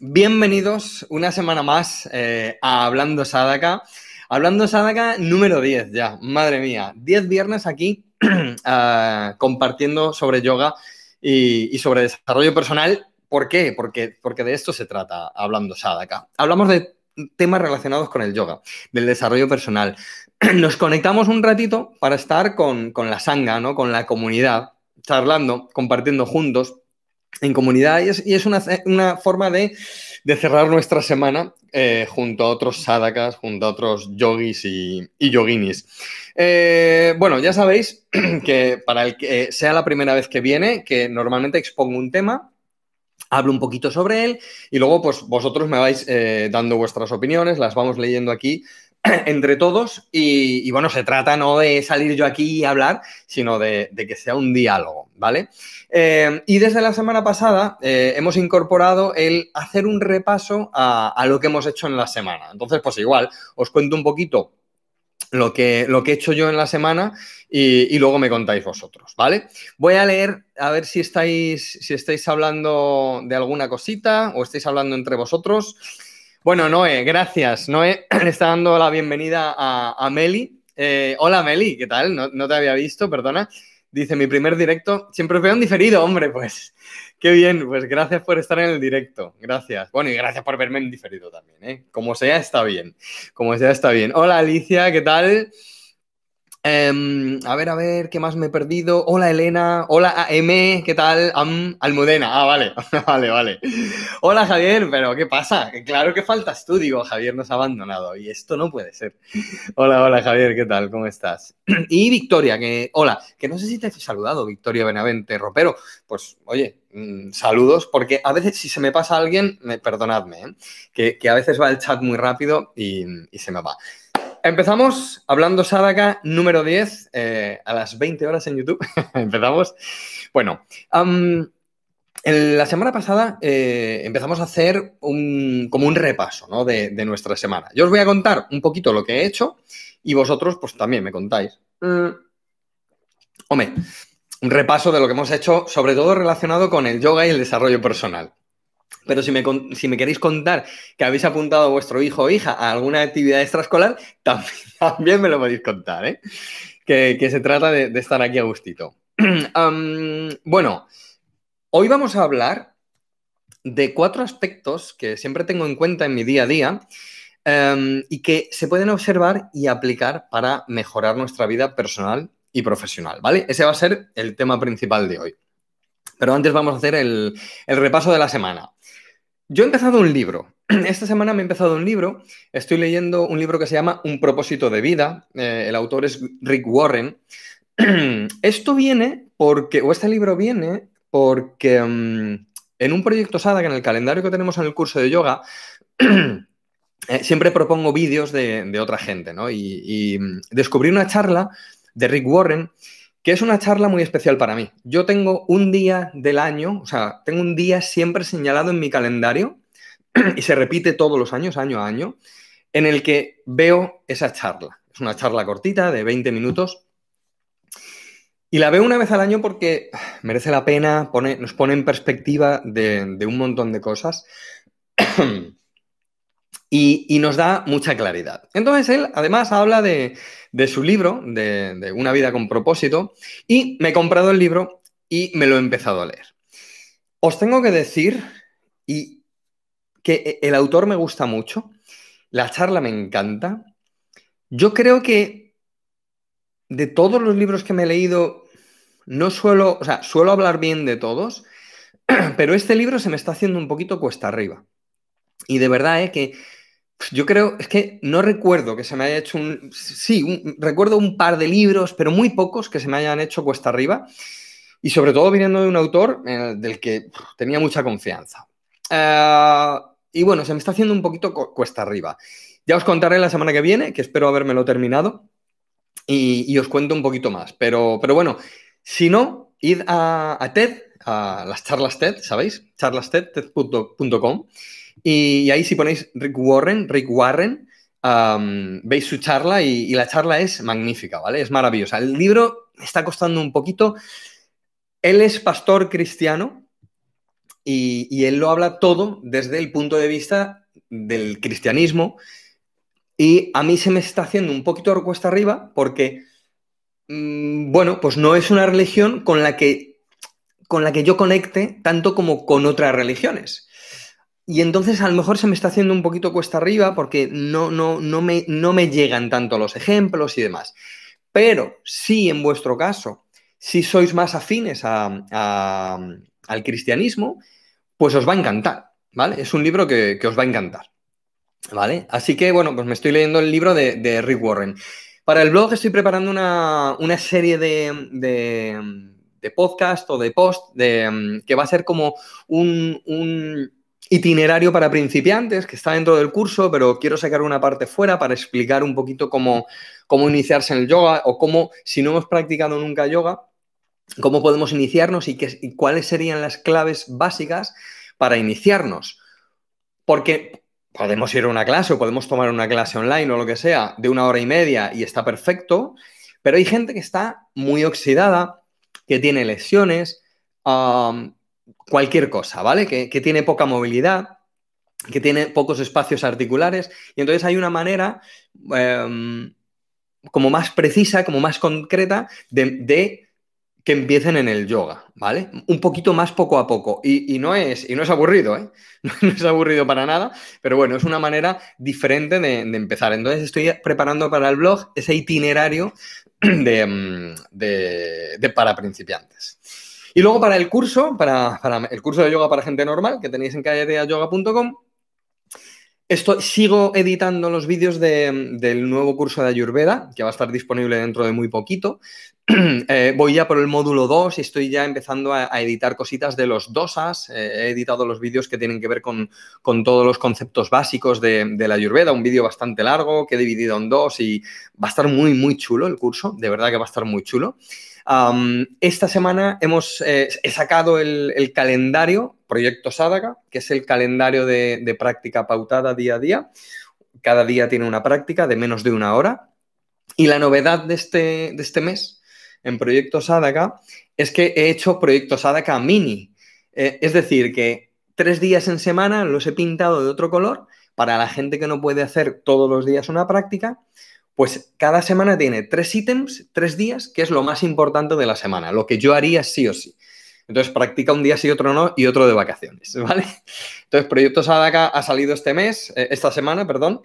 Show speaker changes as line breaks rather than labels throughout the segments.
Bienvenidos una semana más eh, a Hablando Sadaka. Hablando Sadaka número 10 ya, madre mía. 10 viernes aquí uh, compartiendo sobre yoga y, y, sobre desarrollo personal. ¿Por qué? Porque, porque de esto se trata Hablando Sadaka. Hablamos de temas relacionados con el yoga, del desarrollo personal. Nos conectamos un ratito para estar con, con la sanga, ¿no? con la comunidad, charlando, compartiendo juntos en comunidad y es, una, forma de, de, cerrar nuestra semana eh, junto a otros sadakas, junto a otros yogis y, y yoginis. Eh, bueno, ya sabéis que para el que sea la primera vez que viene, que normalmente expongo un tema, hablo un poquito sobre él y luego pues vosotros me vais eh, dando vuestras opiniones, las vamos leyendo aquí entre todos y, bueno, se trata no de salir yo aquí y hablar, sino de, que sea un diálogo, ¿vale? Eh, y desde la semana pasada eh, hemos incorporado el hacer un repaso a, a, lo que hemos hecho en la semana. Entonces, pues igual, os cuento un poquito lo que, lo que he hecho yo en la semana y, y, luego me contáis vosotros, ¿vale? Voy a leer a ver si estáis, si estáis hablando de alguna cosita o estáis hablando entre vosotros. Bueno, Noé, gracias. Noé le está dando la bienvenida a, Meli. Eh, hola, Meli, ¿qué tal? No, te había visto, perdona. Dice, mi primer directo, siempre fue un diferido, hombre, pues. Qué bien, pues gracias por estar en el directo. Gracias. Bueno, y gracias por verme en diferido también, ¿eh? Como sea, está bien. Como sea, está bien. Hola, Alicia, ¿qué tal? Um, a ver, a ver, ¿qué más me he perdido? Hola Elena, hola AM, ¿qué tal? Um, Almudena, ah, vale, vale, vale. Hola Javier, pero ¿qué pasa? Claro que faltas tú, digo, Javier nos ha abandonado y esto no puede ser. Hola, hola Javier, ¿qué tal? ¿Cómo estás? Y Victoria, que, hola, que no sé si te he saludado, Victoria Benavente Ropero. Pues, oye, mmm, saludos, porque a veces si se me pasa alguien, me, perdonadme, ¿eh? que, a veces va el chat muy rápido y se me va. Empezamos hablando Sadaka número 10 eh, a las 20 horas en YouTube. empezamos. Bueno, um, en la semana pasada eh, empezamos a hacer un, como un repaso ¿no? de, de, nuestra semana. Yo os voy a contar un poquito lo que he hecho y vosotros pues también me contáis. Mm. Hombre, un repaso de lo que hemos hecho, sobre todo relacionado con el yoga y el desarrollo personal. Pero si me, si me, queréis contar que habéis apuntado a vuestro hijo o hija a alguna actividad extraescolar, también, también me lo podéis contar, ¿eh? Que, que se trata de, estar aquí a gustito. bueno, hoy vamos a hablar de cuatro aspectos que siempre tengo en cuenta en mi día a día um, y que se pueden observar y aplicar para mejorar nuestra vida personal y profesional, ¿vale? Ese va a ser el tema principal de hoy. Pero antes vamos a hacer el, el repaso de la semana. Yo he empezado un libro. Esta semana me he empezado un libro. Estoy leyendo un libro que se llama Un propósito de vida. Eh, el autor es Rick Warren. Esto viene porque, o este libro viene porque um, en un proyecto SADA, en el calendario que tenemos en el curso de yoga, eh, siempre propongo vídeos de, otra gente, ¿no? Y, y descubrí una charla de Rick Warren que es una charla muy especial para mí. Yo tengo un día del año, o sea, tengo un día siempre señalado en mi calendario y se repite todos los años, año a año, en el que veo esa charla. Es una charla cortita de 20 minutos y la veo una vez al año porque merece la pena, pone, nos pone en perspectiva de, de un montón de cosas. Y, nos da mucha claridad. Entonces él además habla de, de su libro, de, Una vida con propósito, y me he comprado el libro y me lo he empezado a leer. Os tengo que decir y que el autor me gusta mucho, la charla me encanta. Yo creo que de todos los libros que me he leído, no suelo, o sea, suelo hablar bien de todos, pero este libro se me está haciendo un poquito cuesta arriba. Y de verdad, ¿eh? que yo creo, es que no recuerdo que se me haya hecho un. Sí, un, recuerdo un par de libros, pero muy pocos que se me hayan hecho cuesta arriba. Y sobre todo viniendo de un autor eh, del que tenía mucha confianza. Uh, y bueno, se me está haciendo un poquito cuesta arriba. Ya os contaré la semana que viene, que espero habérmelo terminado. Y, os cuento un poquito más. Pero, pero bueno, si no, id a, a TED, a las charlas TED, ¿sabéis? charlasted.com. Y, ahí si ponéis Rick Warren, Rick Warren, veis su charla y, y, la charla es magnífica, ¿vale? Es maravillosa. El libro está costando un poquito. Él es pastor cristiano y, él lo habla todo desde el punto de vista del cristianismo. Y a mí se me está haciendo un poquito cuesta arriba porque, mm, bueno, pues no es una religión con la que, con la que yo conecte tanto como con otras religiones. Y entonces a lo mejor se me está haciendo un poquito cuesta arriba porque no, no, no, me, no me llegan tanto los ejemplos y demás. Pero si en vuestro caso, si sois más afines al cristianismo, pues os va a encantar, ¿vale? Es un libro que, os va a encantar, ¿vale? Así que, bueno, pues me estoy leyendo el libro de, Rick Warren. Para el blog estoy preparando una, serie de, de, podcast o de post de, que va a ser como un itinerario para principiantes que está dentro del curso, pero quiero sacar una parte fuera para explicar un poquito cómo, cómo iniciarse en el yoga o cómo, si no hemos practicado nunca yoga, cómo podemos iniciarnos y, qué, cuáles serían las claves básicas para iniciarnos. Porque podemos ir a una clase o podemos tomar una clase online o lo que sea de una hora y media y está perfecto, pero hay gente que está muy oxidada, que tiene lesiones, cualquier cosa, ¿vale? Que, tiene poca movilidad, que tiene pocos espacios articulares y entonces hay una manera em, como más precisa, como más concreta de que empiecen en el yoga, ¿vale? Un poquito más poco a poco. Y, no, es, y no es aburrido, ¿eh? No, es aburrido para nada, pero bueno, es una manera diferente de, empezar. Entonces estoy preparando para el blog ese itinerario de, mm, para principiantes. Y luego para el curso, para, el curso de yoga para gente normal, que tenéis en calleteayoga.com, esto, sigo editando los vídeos del nuevo curso de Ayurveda, que va a estar disponible dentro de muy poquito. Eh, voy ya por el módulo 2 y estoy ya empezando a, editar cositas de los dosas. Eh, he editado los vídeos que tienen que ver con, todos los conceptos básicos de, la Ayurveda, un vídeo bastante largo que he dividido en dos y va a estar muy, muy chulo el curso, de verdad que va a estar muy chulo esta semana hemos eh, he sacado el, calendario Proyecto Sadaka, que es el calendario de, práctica pautada día a día. Cada día tiene una práctica de menos de una hora. Y la novedad de este, de este mes en Proyecto Sadaka es que he hecho Proyecto Sadaka Mini. Eh, es decir, que tres días en semana los he pintado de otro color para la gente que no puede hacer todos los días una práctica pues cada semana tiene tres ítems, tres días, que es lo más importante de la semana, lo que yo haría sí o sí. Entonces practica un día sí, otro no y otro de vacaciones, ¿vale? Entonces Proyecto Sadaka ha salido este mes, eh, esta semana, perdón,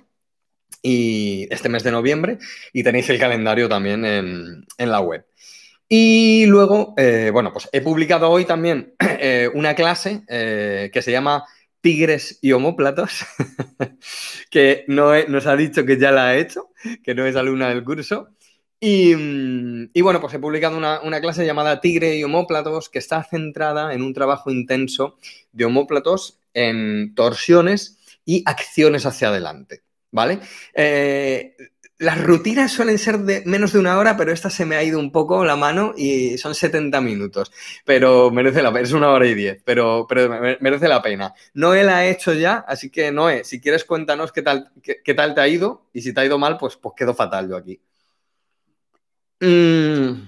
y este mes de noviembre, y tenéis el calendario también en, la web. Y luego, eh, bueno, pues he publicado hoy también eh, una clase que se llama tigres y homóplatos, que no nos ha dicho que ya la ha hecho, que no es alumna del curso. Y, bueno, pues he publicado una, clase llamada Tigre y homóplatos que está centrada en un trabajo intenso de homóplatos en torsiones y acciones hacia adelante. ¿Vale? Eh, las rutinas suelen ser de menos de una hora, pero esta se me ha ido un poco la mano y son 70 minutos. Pero merece la pena, es una hora y diez, pero, merece la pena. Noé la ha hecho ya, así que Noé, si quieres cuéntanos qué tal, qué, tal te ha ido y si te ha ido mal, pues, pues quedo fatal yo aquí. Mm,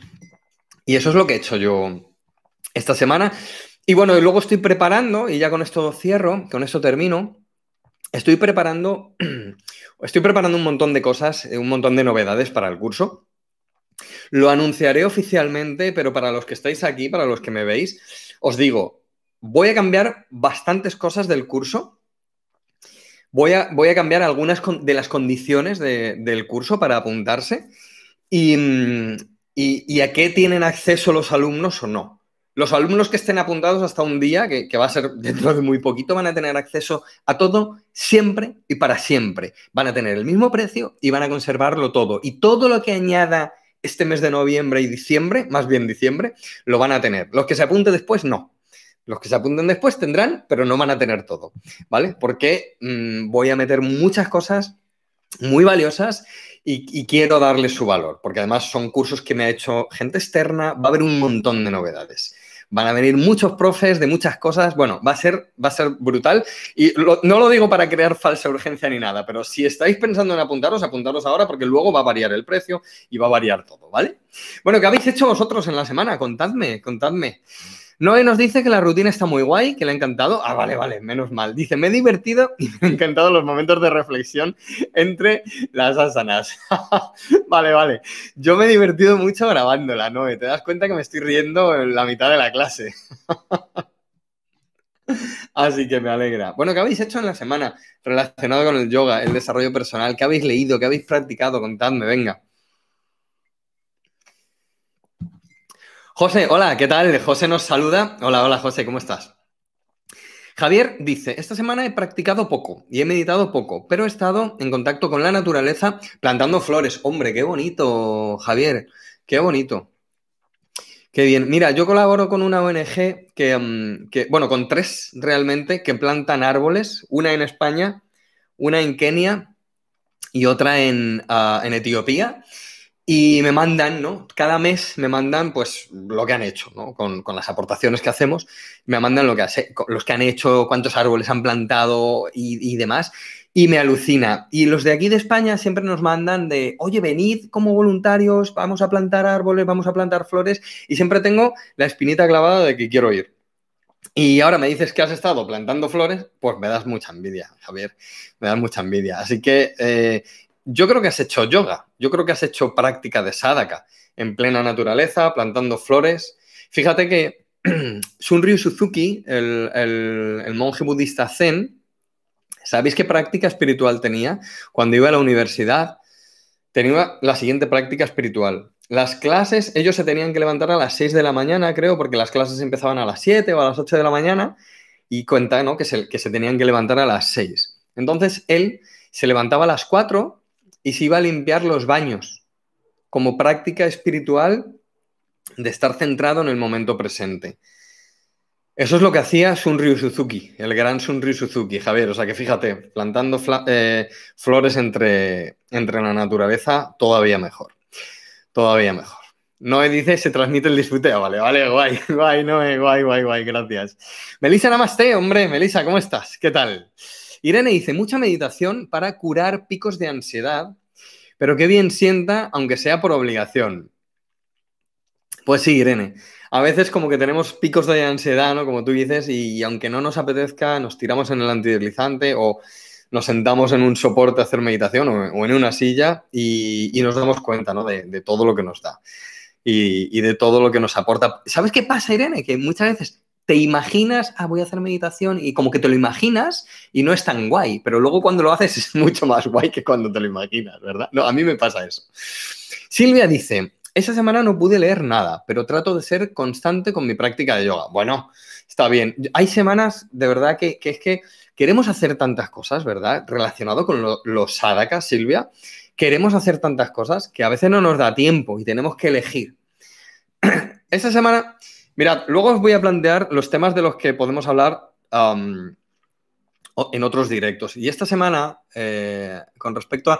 y eso es lo que he hecho yo esta semana. Y bueno, y luego estoy preparando, y ya con esto cierro, con esto termino, estoy preparando Estoy preparando un montón de cosas, eh, un montón de novedades para el curso. Lo anunciaré oficialmente, pero para los que estáis aquí, para los que me veis, os digo, voy a cambiar bastantes cosas del curso. Voy a, voy a cambiar algunas de las condiciones del curso para apuntarse y, mm, y a qué tienen acceso los alumnos o no. Los alumnos que estén apuntados hasta un día, que, va a ser dentro de muy poquito, van a tener acceso a todo siempre y para siempre. Van a tener el mismo precio y van a conservarlo todo. Y todo lo que añada este mes de noviembre y diciembre, más bien diciembre, lo van a tener. Los que se apunten después, no. Los que se apunten después tendrán, pero no van a tener todo, ¿vale? Porque mm, voy a meter muchas cosas muy valiosas y, quiero darles su valor, porque además son cursos que me ha hecho gente externa, va a haber un montón de novedades. Van a venir muchos profes de muchas cosas. Bueno, va a ser, va a ser brutal. Y no lo digo para crear falsa urgencia ni nada, pero si estáis pensando en apuntaros, apuntaros ahora porque luego va a variar el precio y va a variar todo, ¿vale? Bueno, ¿qué habéis hecho vosotros en la semana? Contadme, contadme. Noé nos dice que la rutina está muy guay, que le ha encantado. Ah, vale, vale, menos mal. Dice, me he divertido y me han encantado los momentos de reflexión entre las asanas. vale, vale. Yo me he divertido mucho grabándola, Noé. Te das cuenta que me estoy riendo en la mitad de la clase. Así que me alegra. Bueno, ¿qué habéis hecho en la semana relacionado con el yoga, el desarrollo personal? ¿Qué habéis leído? ¿Qué habéis practicado? Contadme, venga. José, hola, ¿qué tal? José nos saluda. Hola, hola, José, ¿cómo estás? Javier dice, esta semana he practicado poco y he meditado poco, pero he estado en contacto con la naturaleza plantando flores. Hombre, qué bonito, Javier, qué bonito. Qué bien. Mira, yo colaboro con una ONG que, mm, bueno, con tres realmente, que plantan árboles, una en España, una en Kenia y otra en, ah, en Etiopía. Y me mandan, ¿no? Cada mes me mandan, pues, lo que han hecho, ¿no? Con, las aportaciones que hacemos, me mandan lo que los que han hecho, cuántos árboles han plantado y, demás. Y me alucina. Y los de aquí de España siempre nos mandan de, oye, venid como voluntarios, vamos a plantar árboles, vamos a plantar flores. Y siempre tengo la espinita clavada de que quiero ir. Y ahora me dices que has estado plantando flores, pues me das mucha envidia, Javier. Me das mucha envidia. Así que eh, yo creo que has hecho yoga, yo creo que has hecho práctica de sadhaka en plena naturaleza, plantando flores. Fíjate que Sunryu Suzuki, el, monje budista zen, ¿sabéis qué práctica espiritual tenía? Cuando iba a la universidad, tenía la siguiente práctica espiritual. Las clases, ellos se tenían que levantar a las 6 de la mañana, creo, porque las clases empezaban a las 7 o a las 8 de la mañana, y cuenta ¿no? que, se, que se tenían que levantar a las 6. Entonces él se levantaba a las 4 y se iba a limpiar los baños como práctica espiritual de estar centrado en el momento presente. Eso es lo que hacía Sunryu Suzuki, el gran Sunryu Suzuki, Javier. O sea que fíjate, plantando eh, flores entre, entre la naturaleza, todavía mejor. Todavía mejor. Noé dice, se transmite el disfruteo. Vale, vale, guay, guay, Noé, guay, guay, guay, gracias. Melissa Namaste, hombre, Melissa, ¿cómo estás? ¿Qué tal? Irene dice, mucha meditación para curar picos de ansiedad, pero qué bien sienta, aunque sea por obligación. Pues sí, Irene. A veces como que tenemos picos de ansiedad, ¿no? Como tú dices, y aunque no nos apetezca, nos tiramos en el antideslizante o nos sentamos en un soporte a hacer meditación o, en una silla y, nos damos cuenta, ¿no? De, todo lo que nos da y, y de todo lo que nos aporta. ¿Sabes qué pasa, Irene? Que muchas veces te imaginas, ah, voy a hacer meditación y como que te lo imaginas y no es tan guay, pero luego cuando lo haces es mucho más guay que cuando te lo imaginas, ¿verdad? No, a mí me pasa eso. Silvia dice, esa semana no pude leer nada, pero trato de ser constante con mi práctica de yoga. Bueno, está bien. Hay semanas de verdad que, es que queremos hacer tantas cosas, ¿verdad? Relacionado con los sadakas, Silvia. Queremos hacer tantas cosas que a veces no nos da tiempo y tenemos que elegir. Esa semana Mirad, luego os voy a plantear los temas de los que podemos hablar en otros directos. Y esta semana, eh, con respecto a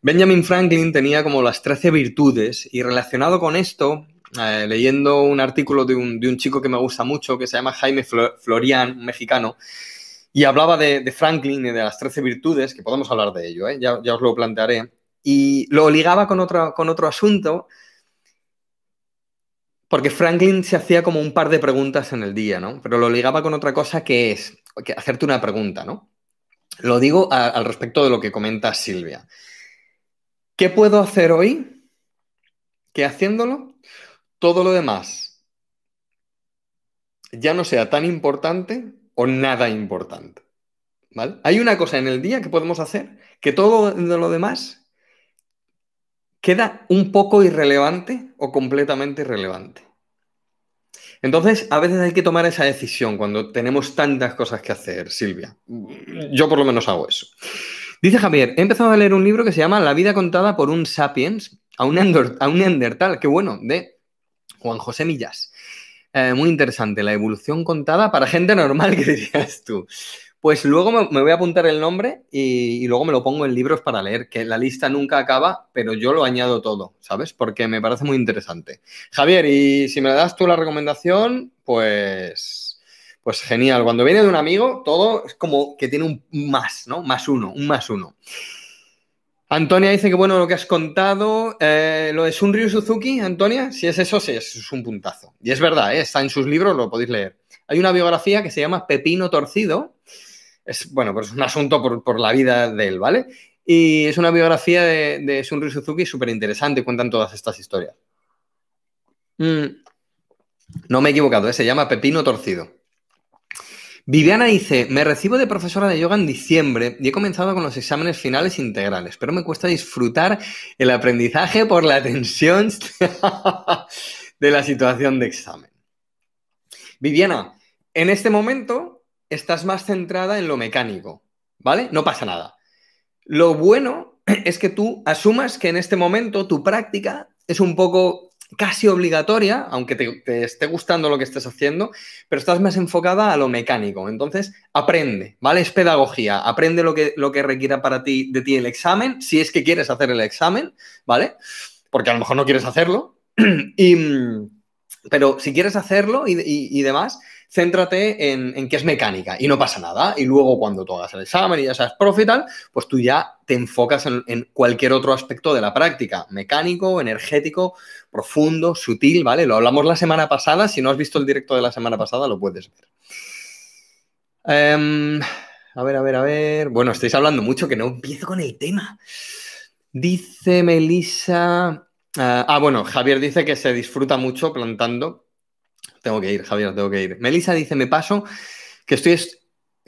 Benjamin Franklin, tenía como las 13 virtudes y relacionado con esto, eh, leyendo un artículo de un, chico que me gusta mucho, que se llama Jaime Florian, un mexicano, y hablaba de, Franklin y de las 13 virtudes, que podemos hablar de ello, ¿eh? ya, os lo plantearé, y lo ligaba con otro asunto porque Franklin se hacía como un par de preguntas en el día, ¿no? Pero lo ligaba con otra cosa que es hacerte una pregunta, ¿no? Lo digo al respecto de lo que comenta Silvia. ¿Qué puedo hacer hoy que haciéndolo todo lo demás ya no sea tan importante o nada importante? ¿Vale? Hay una cosa en el día que podemos hacer que todo lo demás queda un poco irrelevante o completamente irrelevante. Entonces, a veces hay que tomar esa decisión cuando tenemos tantas cosas que hacer, Silvia. Yo por lo menos hago eso. Dice Javier, he empezado a leer un libro que se llama La vida contada por un sapiens a un, a un qué bueno, de Juan José Millas. Eh, muy interesante, la evolución contada para gente normal, que dirías tú. Pues luego me, voy a apuntar el nombre y, luego me lo pongo en libros para leer, que la lista nunca acaba, pero yo lo añado todo, ¿sabes? Porque me parece muy interesante. Javier, y si me das tú la recomendación, pues, pues genial. Cuando viene de un amigo, todo es como que tiene un más, ¿no? Más uno, un más uno. Antonia dice que bueno lo que has contado. Eh, lo de Sunryu Suzuki, Antonia, si es eso, sí, es un puntazo. Y es verdad, ¿eh? está en sus libros, lo podéis leer. Hay una biografía que se llama Pepino Torcido. Es, bueno, pues es un asunto por, la vida de él, ¿vale? Y es una biografía de, de Sunryu Suzuki súper interesante, cuentan todas estas historias. Mm. No me he equivocado, ¿eh? se llama Pepino Torcido. Viviana dice, me recibo de profesora de yoga en diciembre y he comenzado con los exámenes finales integrales, pero me cuesta disfrutar el aprendizaje por la tensión de la situación de examen. Viviana, en este momento estás más centrada en lo mecánico, ¿vale? No pasa nada. Lo bueno es que tú asumas que en este momento tu práctica es un poco casi obligatoria, aunque te, esté gustando lo que estés haciendo, pero estás más enfocada a lo mecánico. Entonces, aprende, ¿vale? Es pedagogía. Aprende lo que, lo que requiera para ti, de ti el examen, si es que quieres hacer el examen, ¿vale? Porque a lo mejor no quieres hacerlo. y, pero si quieres hacerlo y demás, céntrate en, en, es mecánica y no pasa nada. Y luego cuando tú hagas el examen y ya seas profe y tal, pues tú ya te enfocas en, cualquier otro aspecto de la práctica, mecánico, energético, profundo, sutil, ¿vale? Lo hablamos la semana pasada, si no has visto el directo de la semana pasada, lo puedes ver. Em, a ver, a ver, a ver. Bueno, estáis hablando mucho que no empiezo con el tema. Dice Melissa. Eh, ah, bueno, Javier dice que se disfruta mucho plantando tengo que ir, Javier, tengo que ir. Melissa dice, me paso que estoy,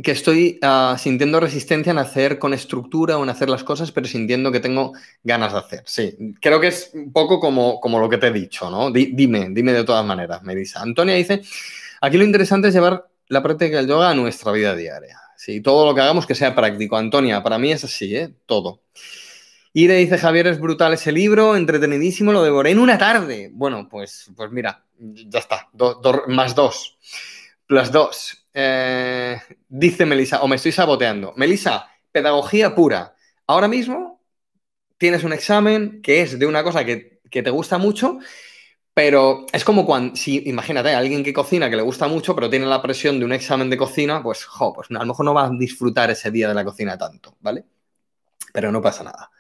que estoy ah, sintiendo resistencia en hacer con estructura o en hacer las cosas, pero sintiendo que tengo ganas de hacer. Sí, creo que es un poco como, como lo que te he dicho, ¿no? dime, dime de todas maneras, Melissa. Antonia dice, aquí lo interesante es llevar la práctica del yoga a nuestra vida diaria. Sí, todo lo que hagamos que sea práctico. Antonia, para mí es así, ¿eh? Todo. Le dice Javier, es brutal ese libro, entretenidísimo, lo devoré en una tarde. Bueno, pues, pues mira, ya está, más dos, plus dos. Eh, dice Melisa, o me estoy saboteando. Melisa, pedagogía pura. Ahora mismo tienes un examen que es de una cosa que, te gusta mucho, pero es como cuando, si imagínate, alguien que cocina que le gusta mucho, pero tiene la presión de un examen de cocina, pues, jo, pues a lo mejor no va a disfrutar ese día de la cocina tanto, ¿vale? Pero no pasa nada.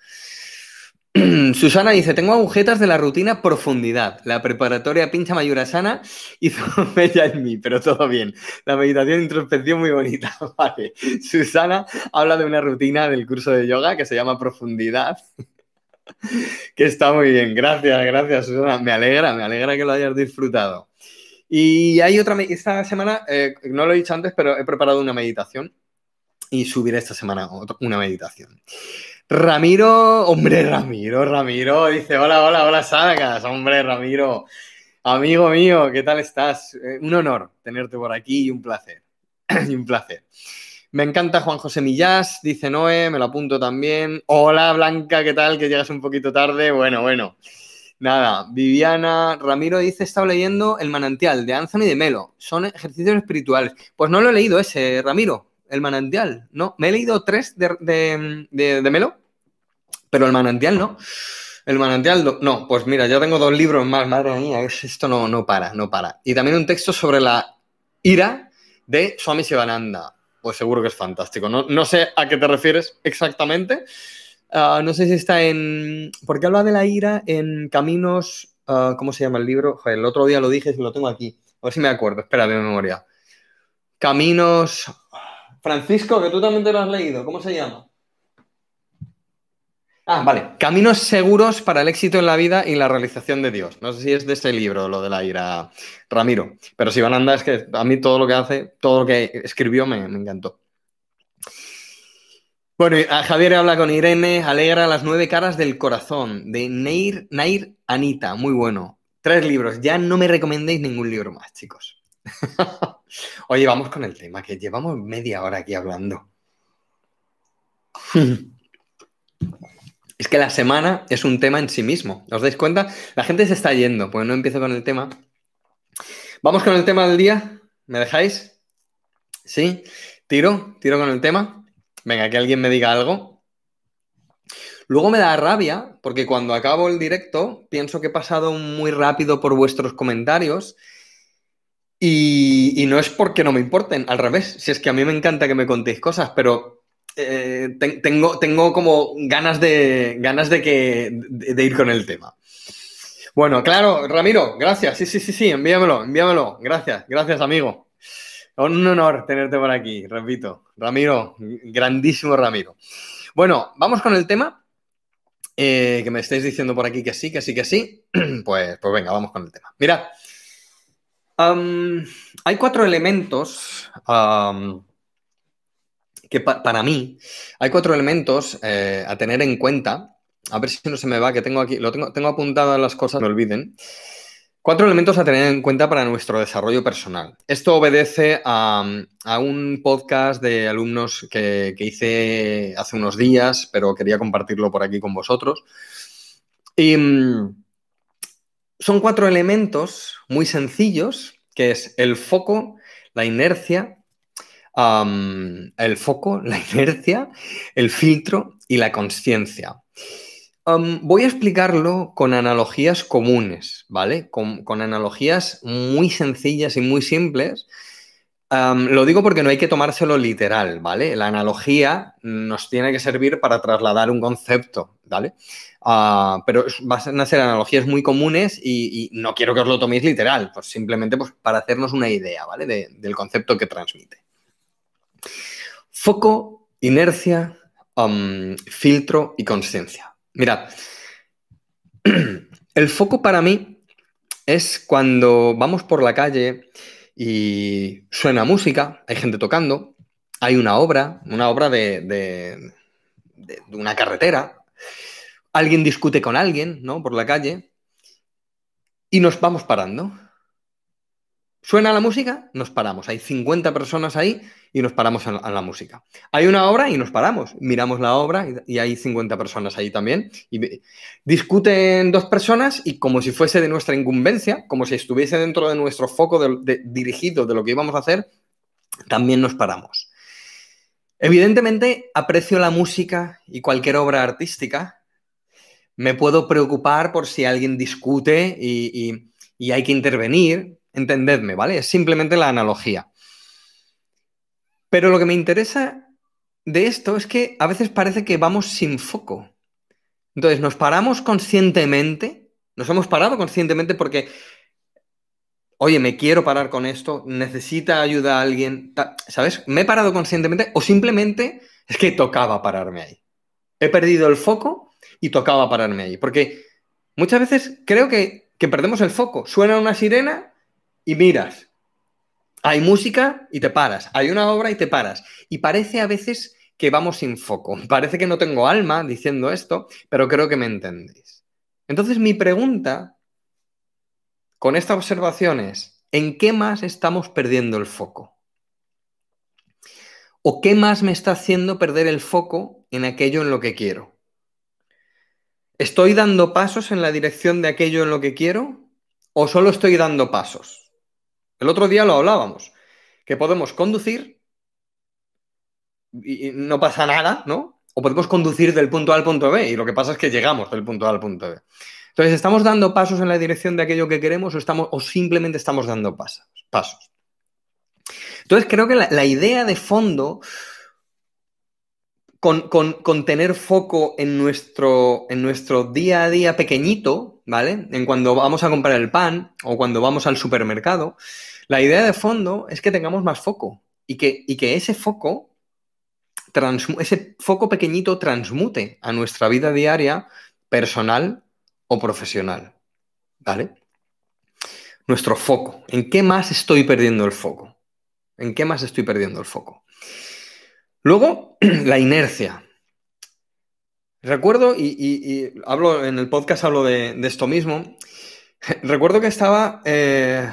Susana dice, tengo agujetas de la rutina profundidad. La preparatoria pincha mayurasana hizo bella en mí, pero todo bien. La meditación de introspección muy bonita. Vale. Susana habla de una rutina del curso de yoga que se llama profundidad. que está muy bien. Gracias, gracias, Susana. Me alegra, me alegra que lo hayas disfrutado. Y hay otra, esta semana, eh, no lo he dicho antes, pero he preparado una meditación y subiré esta semana una meditación. Ramiro, hombre, Ramiro, Ramiro, dice, hola, hola, hola, Sadakas, hombre, Ramiro, amigo mío, ¿qué tal estás? Eh, un honor tenerte por aquí y un placer, y un placer. Me encanta Juan José Millás, dice Noé, me lo apunto también. Hola, Blanca, ¿qué tal? Que llegas un poquito tarde. Bueno, bueno. Nada, Viviana, Ramiro dice, estaba leyendo El manantial de Anthony de Melo. Son ejercicios espirituales. Pues no lo he leído ese, Ramiro el manantial, ¿no? Me he leído tres de, Melo, pero el manantial no. El manantial, no. Pues mira, yo tengo dos libros más, madre mía, esto no, no para, no para. Y también un texto sobre la ira de Swami Sivananda. Pues seguro que es fantástico. No, no sé a qué te refieres exactamente. Ah, no sé si está en... ¿Por qué habla de la ira en Caminos... Ah, ¿Cómo se llama el libro? Joder, el otro día lo dije lo tengo aquí. A ver si me acuerdo. Espera, de memoria. Caminos... Francisco, que tú también te lo has leído, ¿cómo se llama? Ah, vale. Caminos seguros para el éxito en la vida y la realización de Dios. No sé si es de ese libro, lo de la ira, Ramiro. Pero si van a andar, es que a mí todo lo que hace, todo lo que escribió me, encantó. Bueno, Javier habla con Irene, alegra las nueve caras del corazón, de Nair, Nair Anita, muy bueno. Tres libros, ya no me recomendéis ningún libro más, chicos. Oye, vamos con el tema, que llevamos media hora aquí hablando. Es que la semana es un tema en sí mismo. ¿Os dais cuenta? La gente se está yendo, pues no empiezo con el tema. Vamos con el tema del día. ¿Me dejáis? ¿Sí? ¿Tiro? ¿Tiro con el tema? Venga, que alguien me diga algo. Luego me da rabia, porque cuando acabo el directo pienso que he pasado muy rápido por vuestros comentarios y, no es porque no me importen, al revés, si es que a mí me encanta que me contéis cosas, pero eh, tengo, tengo como ganas de, ganas de, que, de, ir con el tema. Bueno, claro, Ramiro, gracias. Sí, sí, sí, sí, envíamelo, envíamelo. Gracias, gracias, amigo. Un honor tenerte por aquí, repito. Ramiro, grandísimo Ramiro. Bueno, vamos con el tema. Eh, que me estáis diciendo por aquí que sí, que sí, que sí. Pues, pues venga, vamos con el tema. Mira, hay cuatro elementos que para mí hay cuatro elementos eh, a tener en cuenta. A ver si no se me va, que tengo aquí, lo tengo, tengo apuntadas las cosas, no olviden. Cuatro elementos a tener en cuenta para nuestro desarrollo personal. Esto obedece a, un podcast de alumnos que, hice hace unos días, pero quería compartirlo por aquí con vosotros. Y mm, son cuatro elementos muy sencillos, que es el foco, la inercia, el foco, la inercia, el filtro y la conciencia. voy a explicarlo con analogías comunes, ¿vale? Con, analogías muy sencillas y muy simples. Lo digo porque no hay que tomárselo literal, ¿vale? La analogía nos tiene que servir para trasladar un concepto, ¿vale? Ah, pero van a ser analogías muy comunes y, no quiero que os lo toméis literal, pues simplemente pues, para hacernos una idea, ¿vale? del concepto que transmite. Foco, inercia, filtro y conciencia. Mirad, el foco para mí es cuando vamos por la calle y suena música, hay gente tocando, hay una obra, una obra de, de, una carretera, alguien discute con alguien, ¿no? Por la calle y nos vamos parando. Suena la música, nos paramos. Hay 50 personas ahí y nos paramos a la, música. Hay una obra y nos paramos. Miramos la obra y, hay 50 personas ahí también. Y discuten dos personas y como si fuese de nuestra incumbencia, como si estuviese dentro de nuestro foco dirigido de lo que íbamos a hacer, también nos paramos. Evidentemente, aprecio la música y cualquier obra artística. Me puedo preocupar por si alguien discute y hay que intervenir Entendedme, ¿vale? Es simplemente la analogía. Pero lo que me interesa de esto es que a veces parece que vamos sin foco. Entonces, nos paramos conscientemente, nos hemos parado conscientemente porque, oye, me quiero parar con esto, necesita ayuda a alguien, ¿sabes? Me he parado conscientemente o simplemente es que tocaba pararme ahí. He perdido el foco y tocaba pararme ahí. Porque muchas veces creo que, que perdemos el foco. Suena una sirena y miras. Hay música y te paras. Hay una obra y te paras. Y parece a veces que vamos sin foco. Parece que no tengo alma diciendo esto, pero creo que me entendéis. Entonces mi pregunta con esta observación es, ¿en qué más estamos perdiendo el foco? ¿O qué más me está haciendo perder el foco en aquello en lo que quiero? ¿Estoy dando pasos en la dirección de aquello en lo que quiero? ¿O solo estoy dando pasos? El otro día lo hablábamos, que podemos conducir y no pasa nada, ¿no? O podemos conducir del punto A al punto B y lo que pasa es que llegamos del punto A al punto B. Entonces, ¿estamos dando pasos en la dirección de aquello que queremos o, estamos, o simplemente estamos dando pasos? pasos? Entonces, creo que la, idea de fondo con, con, tener foco en nuestro, en nuestro día a día pequeñito, ¿vale? En cuando vamos a comprar el pan o cuando vamos al supermercado, la idea de fondo es que tengamos más foco y que, que ese foco, ese foco pequeñito transmute a nuestra vida diaria personal o profesional, ¿vale? Nuestro foco. ¿En qué más estoy perdiendo el foco? ¿En qué más estoy perdiendo el foco? Luego, la inercia. Recuerdo, y, hablo en el podcast hablo de, esto mismo. Recuerdo que estaba eh,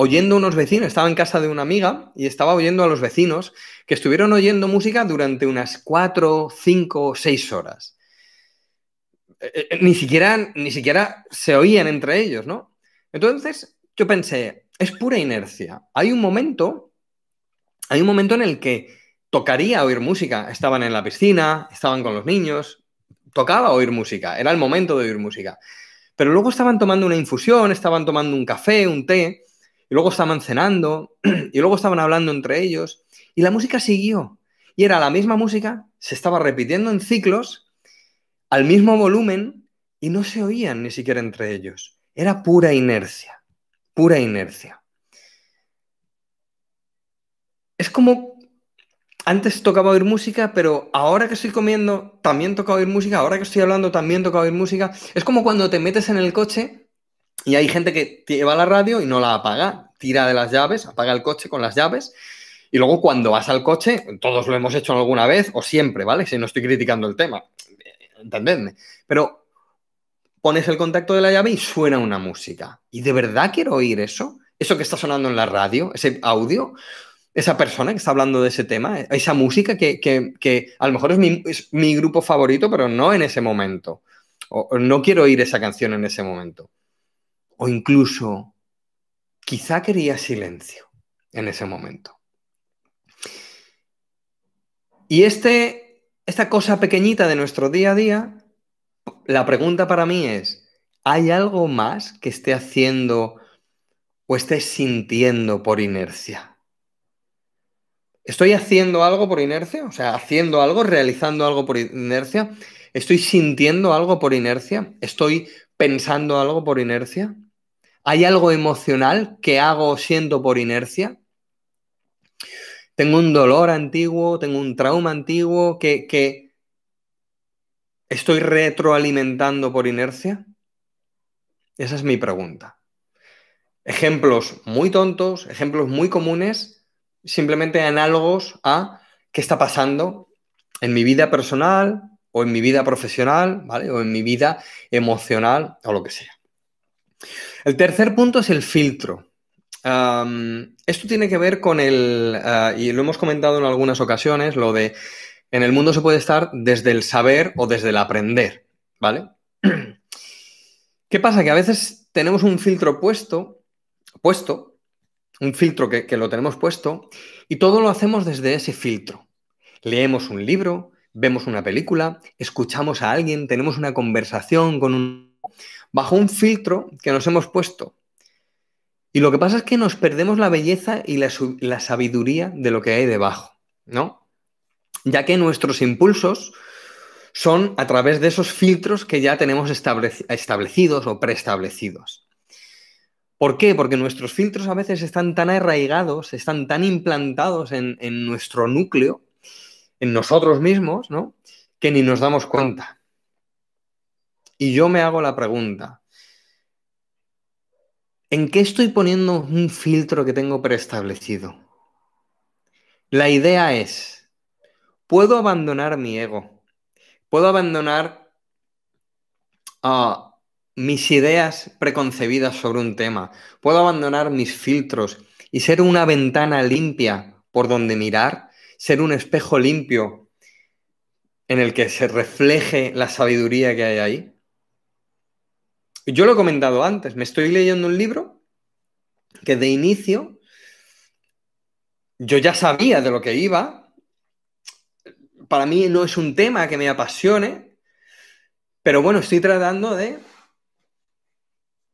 oyendo unos vecinos, estaba en casa de una amiga y estaba oyendo a los vecinos que estuvieron oyendo música durante unas cuatro, cinco, seis horas. Eh, eh, ni, siquiera, ni siquiera se oían entre ellos, ¿no? Entonces yo pensé, es pura inercia. Hay un momento, hay un momento en el que tocaría oír música. Estaban en la piscina, estaban con los niños, tocaba oír música, era el momento de oír música. Pero luego estaban tomando una infusión, estaban tomando un café, un té, y luego estaban cenando, y luego estaban hablando entre ellos, y la música siguió. Y era la misma música, se estaba repitiendo en ciclos al mismo volumen y no se oían ni siquiera entre ellos. Era pura inercia, pura inercia. Es como antes tocaba oír música, pero ahora que estoy comiendo también toca oír música, ahora que estoy hablando también toca oír música. Es como cuando te metes en el coche y hay gente que lleva la radio y no la apaga, tira de las llaves, apaga el coche con las llaves y luego cuando vas al coche, todos lo hemos hecho alguna vez o siempre, ¿vale? Si no estoy criticando el tema, entendedme. Pero pones el contacto de la llave y suena una música. ¿Y de verdad quiero oír eso? ¿Eso que está sonando en la radio? ¿Ese audio? esa persona que está hablando de ese tema, esa música que, a lo mejor es mi, grupo favorito, pero no en ese momento. O, no quiero oír esa canción en ese momento. O incluso, quizá quería silencio en ese momento. Y este, esta cosa pequeñita de nuestro día a día, la pregunta para mí es, ¿hay algo más que esté haciendo o esté sintiendo por inercia? ¿Estoy haciendo algo por inercia? O sea, haciendo algo, realizando algo por inercia. ¿Estoy sintiendo algo por inercia? ¿Estoy pensando algo por inercia? ¿Hay algo emocional que hago siento por inercia? ¿Tengo un dolor antiguo? ¿Tengo un trauma antiguo que, que estoy retroalimentando por inercia? Esa es mi pregunta. Ejemplos muy tontos, ejemplos muy comunes simplemente análogos a qué está pasando en mi vida personal o en mi vida profesional, ¿vale? O en mi vida emocional o lo que sea. El tercer punto es el filtro. esto tiene que ver con el, ah, y lo hemos comentado en algunas ocasiones, lo de en el mundo se puede estar desde el saber o desde el aprender, ¿vale? ¿Qué pasa? Que a veces tenemos un filtro puesto, puesto, un filtro que, lo tenemos puesto y todo lo hacemos desde ese filtro. Leemos un libro, vemos una película, escuchamos a alguien, tenemos una conversación con un... bajo un filtro que nos hemos puesto. Y lo que pasa es que nos perdemos la belleza y la, sabiduría de lo que hay debajo, ¿no? Ya que nuestros impulsos son a través de esos filtros que ya tenemos establecidos o preestablecidos. ¿Por qué? Porque nuestros filtros a veces están tan arraigados, están tan implantados en, nuestro núcleo, en nosotros mismos, ¿no? Que ni nos damos cuenta. Y yo me hago la pregunta, ¿en qué estoy poniendo un filtro que tengo preestablecido? La idea es, ¿puedo abandonar mi ego? ¿Puedo abandonar a mis ideas preconcebidas sobre un tema, puedo abandonar mis filtros y ser una ventana limpia por donde mirar, ser un espejo limpio en el que se refleje la sabiduría que hay ahí. Yo lo he comentado antes, me estoy leyendo un libro que de inicio yo ya sabía de lo que iba. Para mí no es un tema que me apasione, pero bueno, estoy tratando de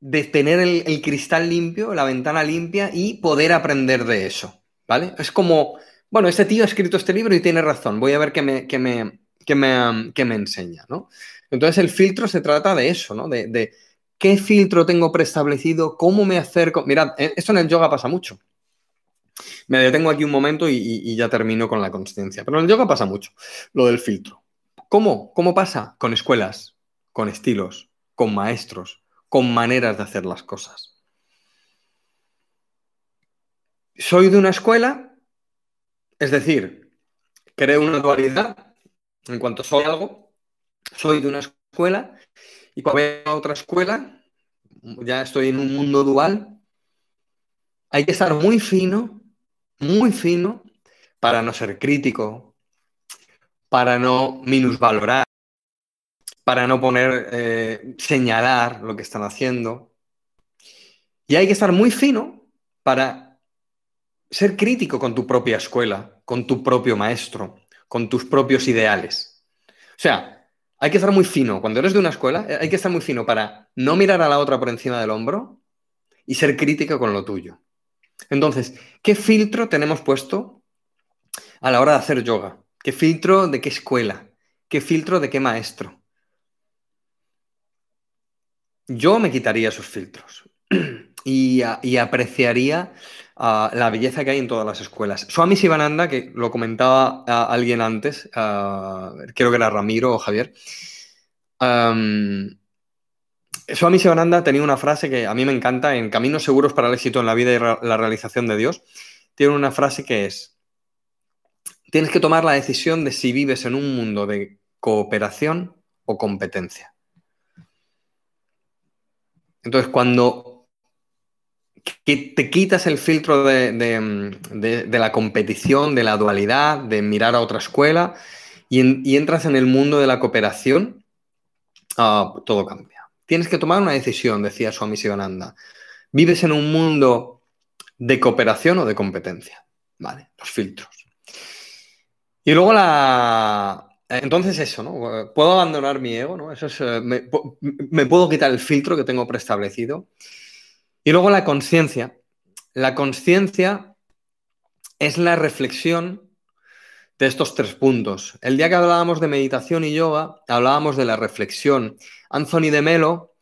de tener el, cristal limpio, la ventana limpia y poder aprender de eso, ¿vale? Es como, bueno, este tío ha escrito este libro y tiene razón, voy a ver qué me, qué me, me, me enseña, ¿no? Entonces el filtro se trata de eso, ¿no? De, qué filtro tengo preestablecido, cómo me acerco. Mirad, eh, esto en el yoga pasa mucho. Me detengo aquí un momento y, y ya termino con la consciencia. Pero en el yoga pasa mucho, lo del filtro. ¿Cómo? ¿Cómo pasa? Con escuelas, con estilos, con maestros, con maneras de hacer las cosas. Soy de una escuela, es decir, creo una dualidad en cuanto soy algo, soy de una escuela y cuando voy a otra escuela, ya estoy en un mundo dual, hay que estar muy fino, muy fino, para no ser crítico, para no minusvalorar, para no poner, eh, señalar lo que están haciendo. Y hay que estar muy fino para ser crítico con tu propia escuela, con tu propio maestro, con tus propios ideales. O sea, hay que estar muy fino. Cuando eres de una escuela, eh, hay que estar muy fino para no mirar a la otra por encima del hombro y ser crítico con lo tuyo. Entonces, ¿qué filtro tenemos puesto a la hora de hacer yoga? ¿Qué filtro de qué escuela? ¿Qué filtro de qué maestro? Yo me quitaría esos filtros y, apreciaría ah, la belleza que hay en todas las escuelas. Swami Sivananda, que lo comentaba alguien antes, creo que era Ramiro o Javier, Swami Sivananda tenía una frase que a mí me encanta en Caminos Seguros para el Éxito en la Vida y la Realización de Dios. Tiene una frase que es, tienes que tomar la decisión de si vives en un mundo de cooperación o competencia. Entonces, cuando te quitas el filtro de, la competición, de la dualidad, de mirar a otra escuela y, entras en el mundo de la cooperación, ah, todo cambia. Tienes que tomar una decisión, decía Swami Sivananda. ¿Vives en un mundo de cooperación o de competencia? Vale, los filtros. Y luego la, entonces eso, ¿no? Puedo abandonar mi ego, ¿no? Eso es, eh, me, puedo quitar el filtro que tengo preestablecido. Y luego la conciencia. La conciencia es la reflexión de estos tres puntos. El día que hablábamos de meditación y yoga, hablábamos de la reflexión. Anthony de Melo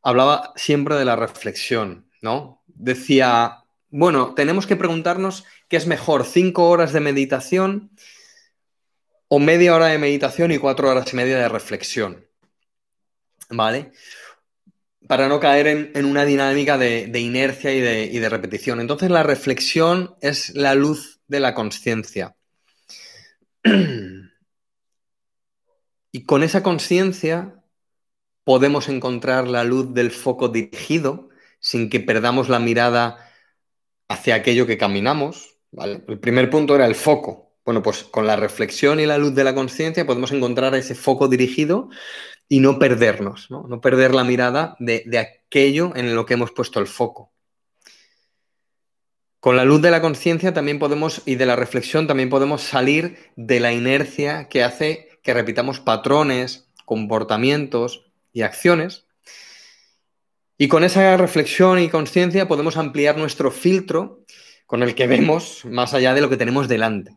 hablaba siempre de la reflexión, ¿no? Decía, bueno, tenemos que preguntarnos qué es mejor, cinco horas de meditación o media hora de meditación y cuatro horas y media de reflexión. ¿Vale? Para no caer en, una dinámica de, inercia y de, repetición. Entonces la reflexión es la luz de la conciencia. y con esa conciencia podemos encontrar la luz del foco dirigido sin que perdamos la mirada hacia aquello que caminamos. El primer punto era el foco, bueno, pues con la reflexión y la luz de la conciencia podemos encontrar ese foco dirigido y no perdernos, no, perder la mirada de, aquello en lo que hemos puesto el foco. Con la luz de la conciencia también podemos, y de la reflexión también podemos salir de la inercia que hace que repitamos patrones, comportamientos y acciones. Y con esa reflexión y conciencia podemos ampliar nuestro filtro con el que vemos más allá de lo que tenemos delante.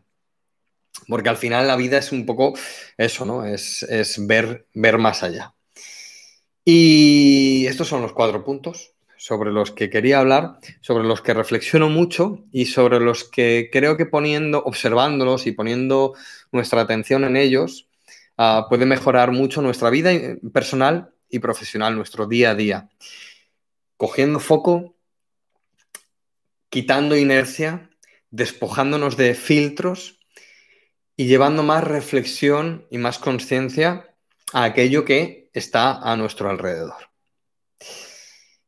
Porque al final la vida es un poco eso, ¿no? Es, ver, ver más allá. Y estos son los cuatro puntos sobre los que quería hablar, sobre los que reflexiono mucho y sobre los que creo que poniendo, observándolos y poniendo nuestra atención en ellos, ah, puede mejorar mucho nuestra vida personal y profesional, nuestro día a día. Cogiendo foco, quitando inercia, despojándonos de filtros y llevando más reflexión y más conciencia a aquello que está a nuestro alrededor.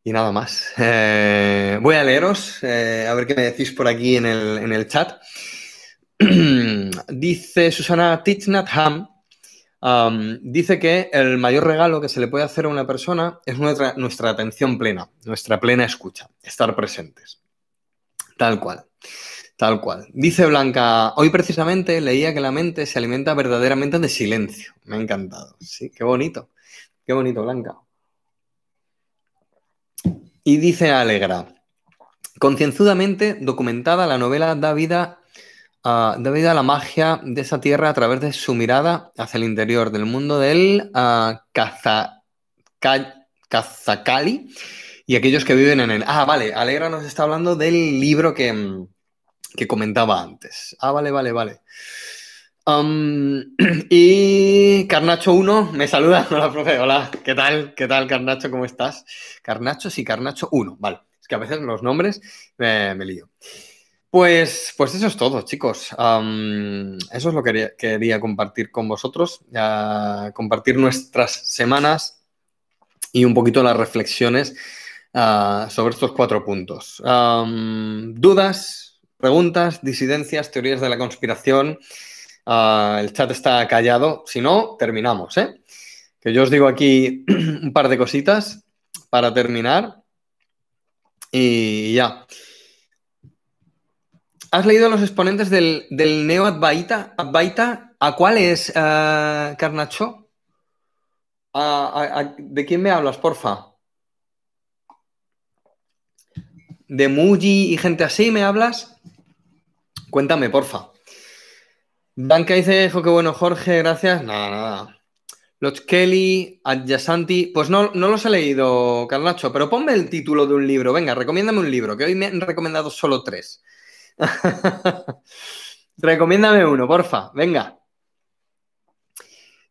Y nada más. Eh, voy a leeros, eh, a ver qué me decís por aquí en el, chat. dice Susana Tichnat-Ham, um, dice que el mayor regalo que se le puede hacer a una persona es nuestra, nuestra atención plena, nuestra plena escucha, estar presentes. Tal cual. Tal cual. Dice Blanca, hoy precisamente leía que la mente se alimenta verdaderamente de silencio. Me ha encantado. Sí, qué bonito. Qué bonito, Blanca. Y dice Alegra, concienzudamente documentada la novela da vida, da vida a la magia de esa tierra a través de su mirada hacia el interior del mundo del uh, y aquellos que viven en él. Ah, vale, Alegra nos está hablando del libro que mm, que comentaba antes. Ah, vale, vale, vale. y Carnacho 1 me saluda. Hola, profe. Hola, ¿qué tal? ¿Qué tal, Carnacho? ¿Cómo estás? Carnacho, sí, Carnacho 1. Vale. Es que a veces los nombres me, lío. Pues, pues eso es todo, chicos. eso es lo que quería, compartir con vosotros. compartir nuestras semanas y un poquito las reflexiones ah, sobre estos cuatro puntos. ¿Dudas? Preguntas, disidencias, teorías de la conspiración. Ah, el chat está callado. Si no, terminamos, ¿eh? Que yo os digo aquí un par de cositas para terminar. Y ya. ¿Has leído los exponentes del, Neo Advaita? ¿A cuál es, uh, Carnacho? de quién me hablas, porfa? ¿De Muji y gente así me hablas? Cuéntame, porfa. Blanca dice, qué bueno, Jorge, gracias. Nada, nada. Los Kelly, Adjasanti, pues no, no los he leído, Carnacho, pero ponme el título de un libro. Venga, recomiéndame un libro, que hoy me han recomendado solo tres. Recomiéndame uno, porfa, venga.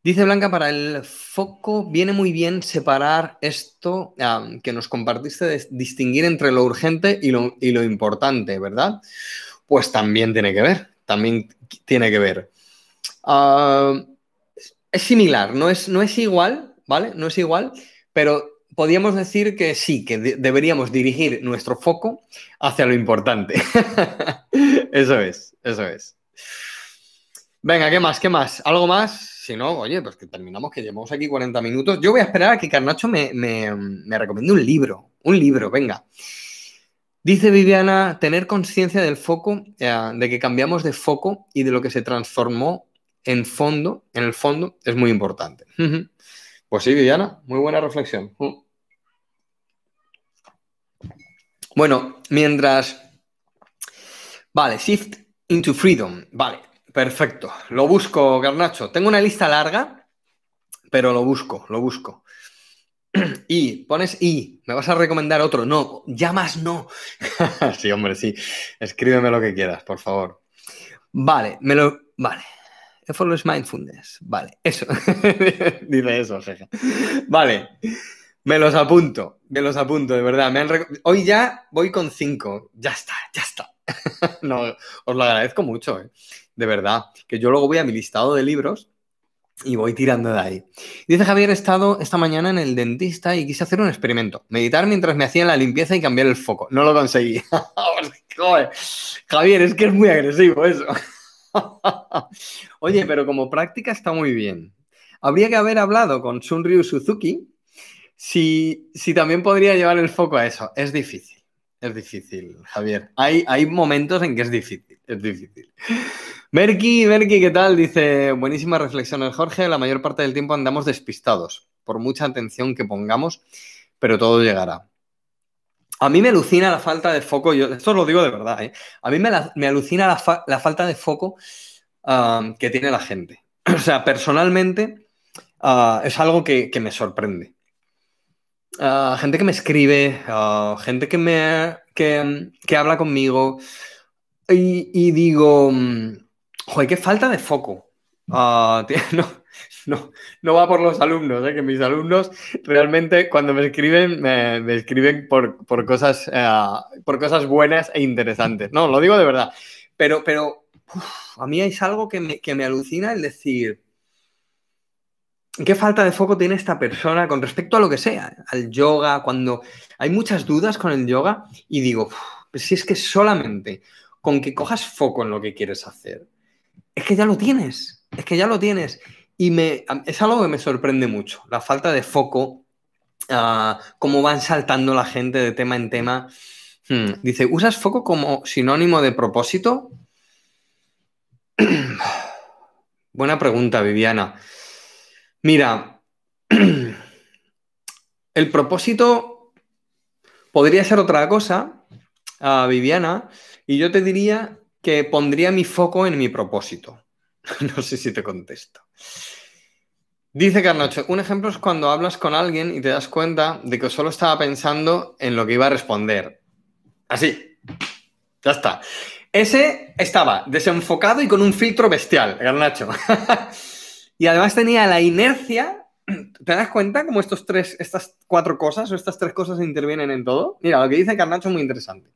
Dice Blanca, para el foco viene muy bien separar esto que nos compartiste de distinguir entre lo urgente y lo, y lo importante, ¿verdad? Pues también tiene que ver, también tiene que ver. Ah, es similar, no es, no es igual, ¿vale? No es igual, pero podríamos decir que sí, que deberíamos dirigir nuestro foco hacia lo importante. eso es, eso es. Venga, ¿qué más? ¿Qué más? ¿Algo más? Si no, oye, pues que terminamos, que llevamos aquí 40 minutos. Yo voy a esperar a que Carnacho me, me recomiende un libro. Un libro, venga. Dice Viviana, tener conciencia del foco, eh, de que cambiamos de foco y de lo que se transformó en fondo, en el fondo, es muy importante. Pues sí, Viviana, muy buena reflexión. Mm. Bueno, mientras... Vale, shift into freedom. Vale, perfecto. Lo busco, Garnacho. Tengo una lista larga, pero lo busco, lo busco. Y pones y, me vas a recomendar otro. No, ya más no. sí, hombre, sí. Escríbeme lo que quieras, por favor. Vale, me lo. Vale. Effortless Mindfulness. Vale, eso. Dice eso, jeje. Vale. Me los apunto, me los apunto, de verdad. Me Hoy ya voy con cinco. Ya está, ya está. no, os lo agradezco mucho, ¿eh? De verdad. Que yo luego voy a mi listado de libros y voy tirando de ahí. Dice Javier, he estado esta mañana en el dentista y quise hacer un experimento. Meditar mientras me hacían la limpieza y cambiar el foco. No lo conseguí. Javier, es que es muy agresivo eso. Oye, pero como práctica está muy bien. Habría que haber hablado con Sunryu Suzuki si, si también podría llevar el foco a eso. Es difícil, es difícil, Javier. Hay, hay momentos en que es difícil, es difícil. Merky, Merky, ¿qué tal? Dice, buenísima reflexión el Jorge, la mayor parte del tiempo andamos despistados, por mucha atención que pongamos, pero todo llegará. A mí me alucina la falta de foco, yo, esto lo digo de verdad, ¿eh? a mí me, alucina la, falta de foco ah, que tiene la gente. O sea, personalmente ah, es algo que, me sorprende. Ah, gente que me escribe, gente que me que, habla conmigo y digo, mm, Joder, qué falta de foco. Ah, no, no, va por los alumnos, ¿eh? que mis alumnos realmente cuando me escriben, me, escriben por, cosas, eh, por cosas buenas e interesantes. No, lo digo de verdad. Pero, pero a mí es algo que me, que me alucina el decir, ¿qué falta de foco tiene esta persona con respecto a lo que sea? Al yoga, cuando hay muchas dudas con el yoga y digo, pues si es que solamente con que cojas foco en lo que quieres hacer, es que ya lo tienes, es que ya lo tienes. Y me, es algo que me sorprende mucho, la falta de foco, uh, cómo van saltando la gente de tema en tema. Hmm, dice, ¿usas foco como sinónimo de propósito? Buena pregunta, Viviana. Mira, el propósito podría ser otra cosa, uh, Viviana, y yo te diría que pondría mi foco en mi propósito. no sé si te contesto. Dice Carnocho, un ejemplo es cuando hablas con alguien y te das cuenta de que solo estaba pensando en lo que iba a responder. Así. Ya está. Ese estaba desenfocado y con un filtro bestial, Garnacho. y además tenía la inercia. ¿Te das cuenta cómo estos tres, estas cuatro cosas o estas tres cosas intervienen en todo? Mira, lo que dice Carnacho es muy interesante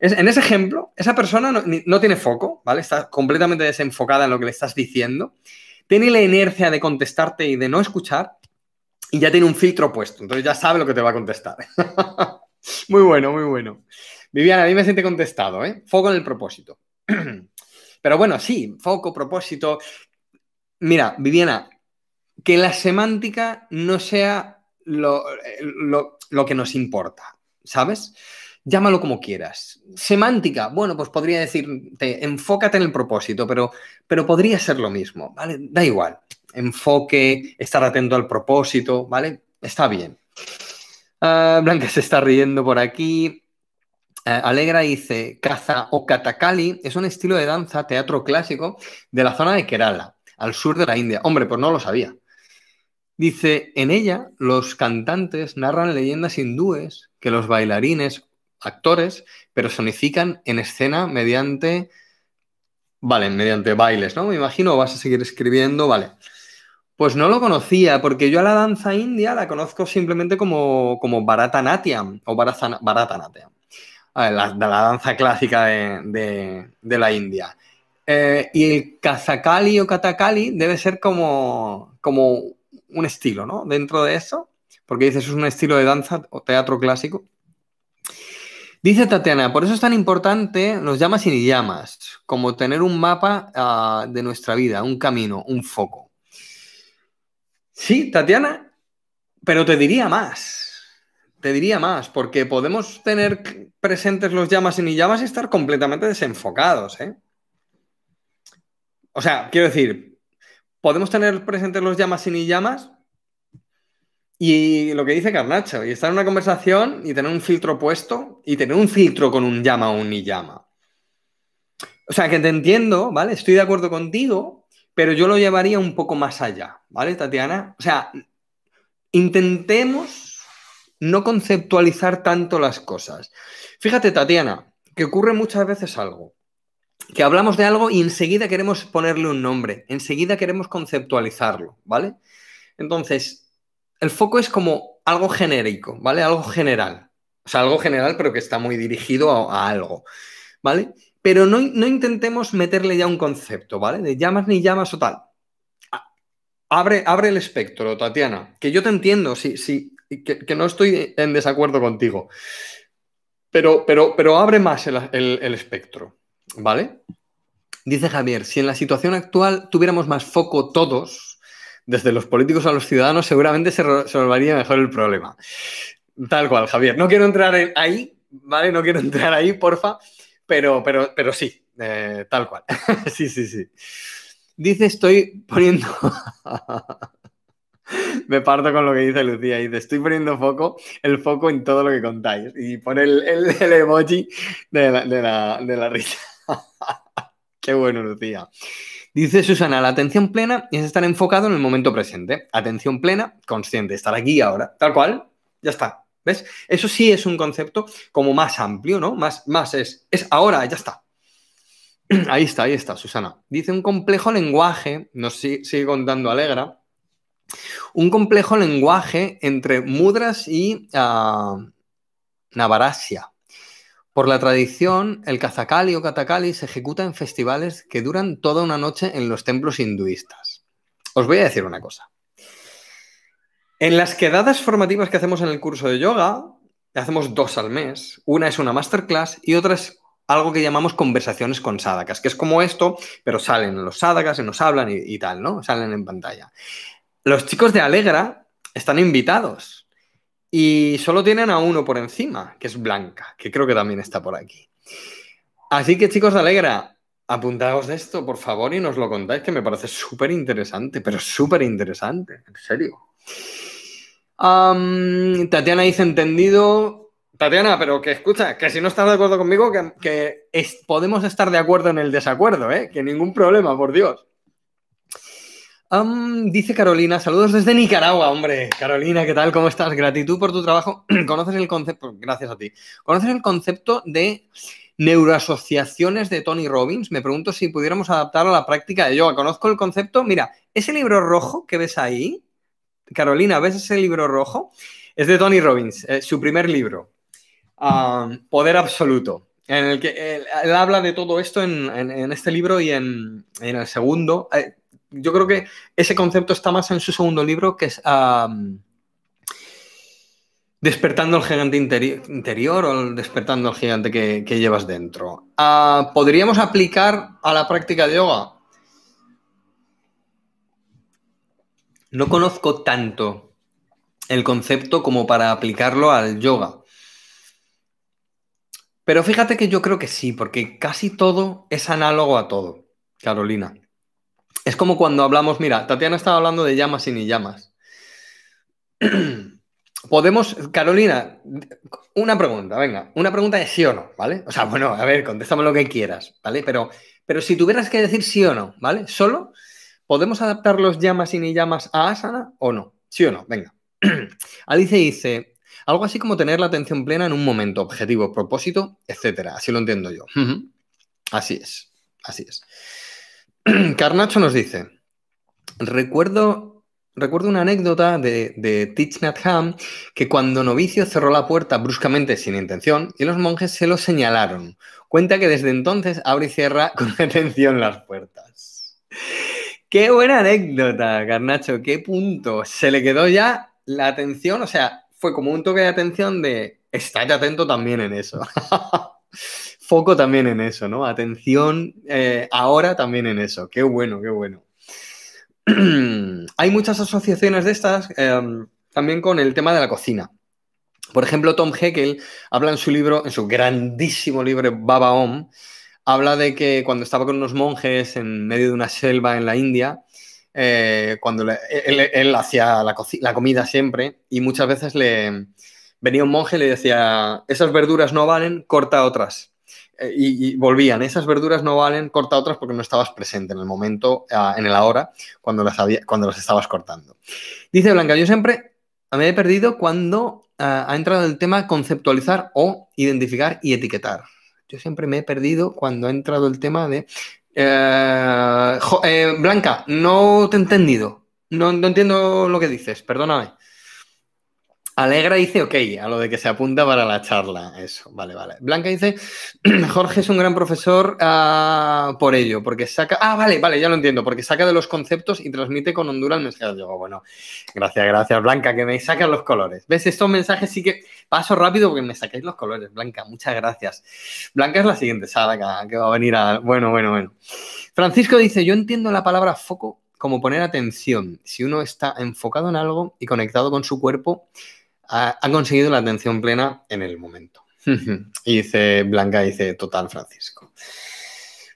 en ese ejemplo, esa persona no, tiene foco, ¿vale? Está completamente desenfocada en lo que le estás diciendo. Tiene la inercia de contestarte y de no escuchar y ya tiene un filtro puesto. Entonces ya sabe lo que te va a contestar. muy bueno, muy bueno. Viviana, a mí me siente contestado, ¿eh? Foco en el propósito. Pero bueno, sí, foco, propósito. Mira, Viviana, que la semántica no sea lo, lo que nos importa, ¿sabes? Llámalo como quieras. Semántica, bueno, pues podría decirte, enfócate en el propósito, pero, pero podría ser lo mismo, ¿vale? Da igual. Enfoque, estar atento al propósito, ¿vale? Está bien. Ah, Blanca se está riendo por aquí. eh, Alegra dice, Kaza o Katakali es un estilo de danza, teatro clásico de la zona de Kerala, al sur de la India. Hombre, pues no lo sabía. Dice, en ella los cantantes narran leyendas hindúes que los bailarines, actores, personifican en escena mediante, vale, mediante bailes, ¿no? Me imagino, vas a seguir escribiendo, vale. Pues no lo conocía, porque yo a la danza india la conozco simplemente como, como Bharatanatyam o Bharatanatyam, la, la danza clásica de, la India. Eh, y el Kazakali o Katakali debe ser como, como un estilo, ¿no? Dentro de eso, porque dices es un estilo de danza o teatro clásico. Dice Tatiana, por eso es tan importante los llamas y ni llamas, como tener un mapa ah, de nuestra vida, un camino, un foco. Sí, Tatiana, pero te diría más. Te diría más, porque podemos tener presentes los llamas y ni llamas y estar completamente desenfocados, ¿eh? O sea, quiero decir, podemos tener presentes los llamas y ni llamas y lo que dice Carnacho, y estar en una conversación y tener un filtro puesto y tener un filtro con un llama o un ni llama. O sea, que te entiendo, ¿vale? Estoy de acuerdo contigo, pero yo lo llevaría un poco más allá, ¿vale, Tatiana? O sea, intentemos no conceptualizar tanto las cosas. Fíjate, Tatiana, que ocurre muchas veces algo que hablamos de algo y enseguida queremos ponerle un nombre, enseguida queremos conceptualizarlo, ¿vale? Entonces, el foco es como algo genérico, ¿vale? Algo general. O sea, algo general, pero que está muy dirigido a, algo, ¿vale? Pero no, intentemos meterle ya un concepto, ¿vale? De llamas ni llamas o tal. Abre, abre el espectro, Tatiana, que yo te entiendo, sí, sí, que, no estoy en desacuerdo contigo. Pero, pero, pero abre más el espectro. ¿Vale? Dice Javier, si en la situación actual tuviéramos más foco todos, desde los políticos a los ciudadanos, seguramente se resolvería mejor el problema. Tal cual, Javier. No quiero entrar ahí, ¿vale? No quiero entrar ahí, porfa, pero, pero, pero sí, eh, tal cual. sí, sí, sí. Dice, estoy poniendo... Me parto con lo que dice Lucía. Dice, estoy poniendo foco, el foco en todo lo que contáis. Y pone el, emoji de la risa. Qué bueno, Lucía. Dice Susana, la atención plena es estar enfocado en el momento presente. Atención plena, consciente, estar aquí ahora. Tal cual, ya está. ¿Ves? Eso sí es un concepto como más amplio, ¿no? Más, más es, es ahora, ya está. Ahí está, ahí está, Susana. Dice un complejo lenguaje, nos sigue contando Alegra, un complejo lenguaje entre mudras y uh, navarasia. Por la tradición, el kazakali o katakali se ejecuta en festivales que duran toda una noche en los templos hinduistas. Os voy a decir una cosa. En las quedadas formativas que hacemos en el curso de yoga, hacemos dos al mes. Una es una masterclass y otra es algo que llamamos conversaciones con sádakas, que es como esto, pero salen los sádakas y nos hablan y, y tal, ¿no? Salen en pantalla. Los chicos de Alegra están invitados y solo tienen a uno por encima, que es Blanca, que creo que también está por aquí. Así que chicos Alegra, apuntaos de esto, por favor, y nos lo contáis, que me parece súper interesante, pero súper interesante, en serio. Tatiana dice entendido. Tatiana, pero que escucha, que si no estás de acuerdo conmigo, que, podemos estar de acuerdo en el desacuerdo, ¿eh? Que ningún problema, por Dios dice Carolina, saludos desde Nicaragua, hombre. Carolina, ¿qué tal? ¿Cómo estás? Gratitud por tu trabajo. ¿Conoces el concepto? Gracias a ti. ¿Conoces el concepto de neuroasociaciones de Tony Robbins? Me pregunto si pudiéramos adaptar a la práctica de yoga. Conozco el concepto. Mira, ese libro rojo que ves ahí, Carolina, ¿ves ese libro rojo? Es de Tony Robbins, eh, su primer libro. Poder absoluto en el que él, habla de todo esto en, este libro y en, el segundo. Eh, yo creo que ese concepto está más en su segundo libro, que es Despertando el gigante interior o despertando el gigante que, llevas dentro. Ah, ¿Podríamos aplicar a la práctica de yoga? No conozco tanto el concepto como para aplicarlo al yoga. Pero fíjate que yo creo que sí, porque casi todo es análogo a todo, Carolina. Es como cuando hablamos, mira, Tatiana estaba hablando de llamas y ni llamas. podemos, Carolina, una pregunta, venga, una pregunta de sí o no, ¿vale? O sea, bueno, a ver, contéstame lo que quieras, ¿vale? Pero, pero si tuvieras que decir sí o no, ¿vale? Solo, ¿podemos adaptar los llamas y ni llamas a asana o no? ¿Sí o no? Venga. Alice dice, algo así como tener la atención plena en un momento, objetivo, propósito, etcétera. Así lo entiendo yo. Así es, así es. Carnacho nos dice, recuerdo, recuerdo una anécdota de, de Teach Ham que cuando novicio cerró la puerta bruscamente sin intención y los monjes se lo señalaron. Cuenta que desde entonces abre y cierra con atención las puertas. Qué buena anécdota, Carnacho, qué punto. Se le quedó ya la atención, o sea, fue como un toque de atención de estar atento también en eso. Foco también en eso, ¿no? Atención eh, ahora también en eso. Qué bueno, qué bueno. Hay muchas asociaciones de estas em, también con el tema de la cocina. Por ejemplo, Tom Heckel habla en su libro, en su grandísimo libro Baba Om, habla de que cuando estaba con unos monjes en medio de una selva en la India, eh, cuando él, hacía la, la, comida siempre y muchas veces le venía un monje y le decía, esas verduras no valen, corta otras. Eh, y, volvían, esas verduras no valen, corta otras porque no estabas presente en el momento, ah, en el ahora, cuando las, había, cuando las estabas cortando. Dice Blanca, yo siempre me he perdido cuando ah, ha entrado el tema conceptualizar o identificar y etiquetar. Yo siempre me he perdido cuando ha entrado el tema de... Eh, eh, Blanca, no te he entendido. No, no entiendo lo que dices, perdóname. Alegra dice, ok, a lo de que se apunta para la charla. Eso, vale, vale. Blanca dice, Jorge es un gran profesor uh, por ello, porque saca... Ah, vale, vale, ya lo entiendo, porque saca de los conceptos y transmite con Honduras el mensaje. Digo, bueno, gracias, gracias, Blanca, que me sacas los colores. ¿Ves? Estos mensajes sí que paso rápido porque me sacáis los colores, Blanca, muchas gracias. Blanca es la siguiente sala que va a venir a... Bueno, bueno, bueno. Francisco dice, yo entiendo la palabra foco como poner atención. Si uno está enfocado en algo y conectado con su cuerpo, ha, conseguido la atención plena en el momento. y dice Blanca, dice total Francisco.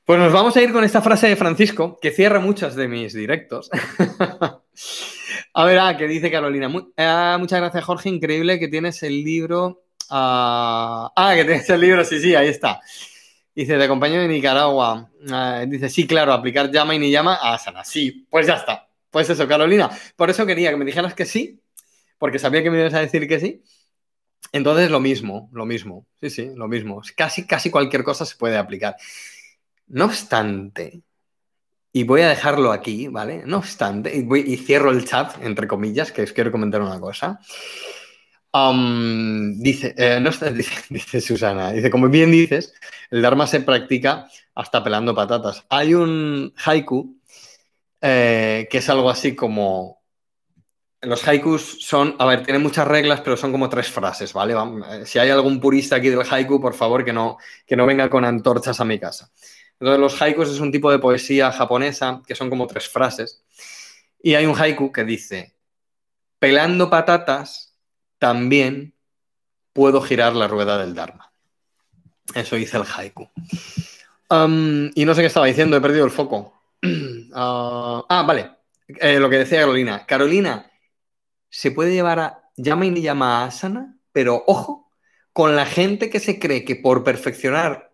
Pues nos vamos a ir con esta frase de Francisco, que cierra muchos de mis directos. a ver, ah, que dice Carolina. Ah, muchas gracias, Jorge. Increíble que tienes el libro. ah, ah que tienes el libro, sí, sí, ahí está. Dice, de compañero de Nicaragua. Ah, dice, sí, claro, aplicar llama y ni llama a Asana. Sí, pues ya está. Pues eso, Carolina. Por eso quería que me dijeras que sí, porque sabía que me ibas a decir que sí. Entonces, lo mismo, lo mismo. Sí, sí, lo mismo. Casi, casi cualquier cosa se puede aplicar. No obstante, y voy a dejarlo aquí, ¿vale? No obstante, y, cierro el chat, entre comillas, que os quiero comentar una cosa. dice, eh, no dice, Susana, dice, como bien dices, el Dharma se practica hasta pelando patatas. Hay un haiku eh, que es algo así como los haikus son, a ver, tienen muchas reglas, pero son como tres frases, ¿vale? Eh, si hay algún purista aquí del haiku, por favor, que no, que no venga con antorchas a mi casa. Entonces, los haikus es un tipo de poesía japonesa que son como tres frases. Y hay un haiku que dice, pelando patatas, también puedo girar la rueda del Dharma. Eso dice el haiku. y no sé qué estaba diciendo, he perdido el foco. Ah, ah, vale. Eh, lo que decía Carolina. Carolina, se puede llevar a llama y llama asana, pero ojo, con la gente que se cree que por perfeccionar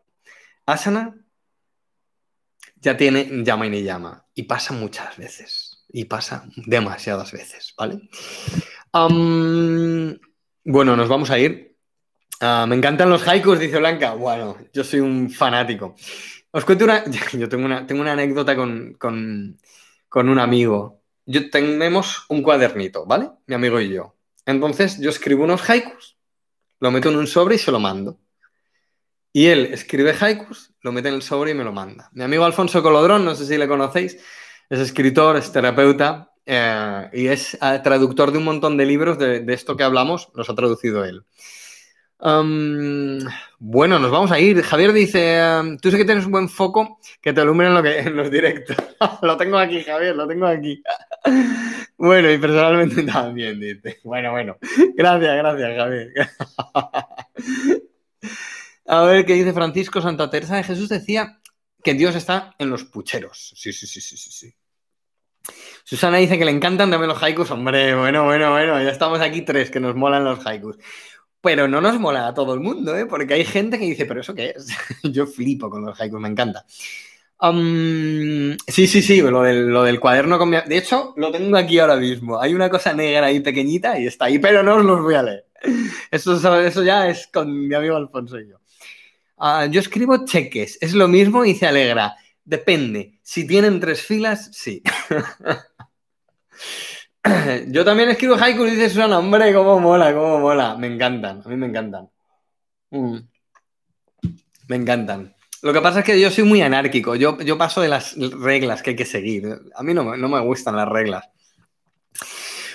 asana ya tiene llama y llama. Y pasa muchas veces. Y pasa demasiadas veces, ¿vale? bueno, nos vamos a ir. Ah, me encantan los haikus, dice Blanca. Bueno, yo soy un fanático. Os cuento una. Yo tengo una, tengo una anécdota con, con un amigo yo tenemos un cuadernito, ¿vale? Mi amigo y yo. Entonces yo escribo unos haikus, lo meto en un sobre y se lo mando. Y él escribe haikus, lo mete en el sobre y me lo manda. Mi amigo Alfonso Colodrón, no sé si le conocéis, es escritor, es terapeuta eh, y es eh, traductor de un montón de libros de, esto que hablamos, los ha traducido él bueno, nos vamos a ir. Javier dice, tú sé que tienes un buen foco que te alumbre en, lo que, en los directos. lo tengo aquí, Javier, lo tengo aquí. Bueno, y personalmente también, dice. Bueno, bueno. Gracias, gracias, Javier. a ver, ¿qué dice Francisco? Santa Teresa de Jesús decía que Dios está en los pucheros. Sí, sí, sí, sí, sí. sí. Susana dice que le encantan también los haikus. Hombre, bueno, bueno, bueno, ya estamos aquí tres que nos molan los haikus. Pero no nos mola a todo el mundo, ¿eh? Porque hay gente que dice, ¿pero eso qué es? Yo flipo con los haikus, me encanta. Sí, sí, sí, lo del, lo del cuaderno con mi... De hecho, lo tengo aquí ahora mismo. Hay una cosa negra ahí pequeñita y está ahí, pero no os los voy a leer. Eso, eso ya es con mi amigo Alfonso y yo. Ah, yo escribo cheques, es lo mismo y se alegra. Depende. Si tienen tres filas, sí. Yo también escribo haiku y dices Susana, hombre, cómo mola, cómo mola. Me encantan, a mí me encantan. Mm. Me encantan. Lo que pasa es que yo soy muy anárquico, yo, yo paso de las reglas que hay que seguir. A mí no, me gustan las reglas.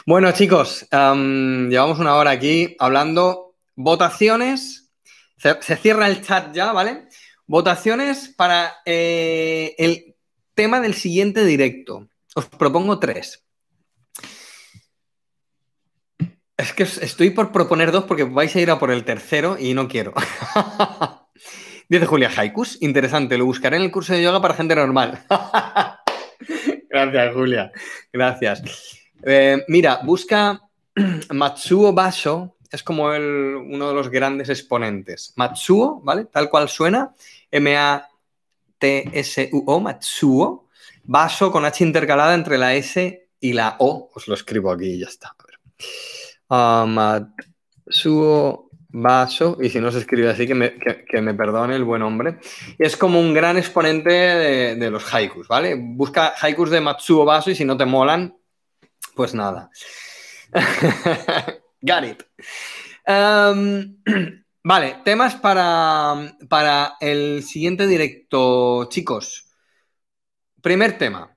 Bueno, chicos, llevamos una hora aquí hablando. Votaciones. Se, cierra el chat ya, ¿vale? Votaciones para eh, el tema del siguiente directo. Os propongo tres. Es que estoy por proponer dos porque vais a ir a por el tercero y no quiero. Dice Julia Haikus, interesante, lo buscaré en el curso de yoga para gente normal. Gracias, Julia. Gracias. Eh, mira, busca Matsuo Basho, es como uno de los grandes exponentes. Matsuo, ¿vale? Tal cual suena, M-A-T-S-U-O, Matsuo. Basho con H intercalada entre la S y la O. Os lo escribo aquí y ya está. A ver. Matsuo Baso, y si no se escribe así, que me, perdone el buen hombre. Es como un gran exponente de, los haikus, ¿vale? Busca haikus de Matsuo Baso y si no te molan, pues nada. Got it. vale, temas para, para el siguiente directo, chicos. Primer tema.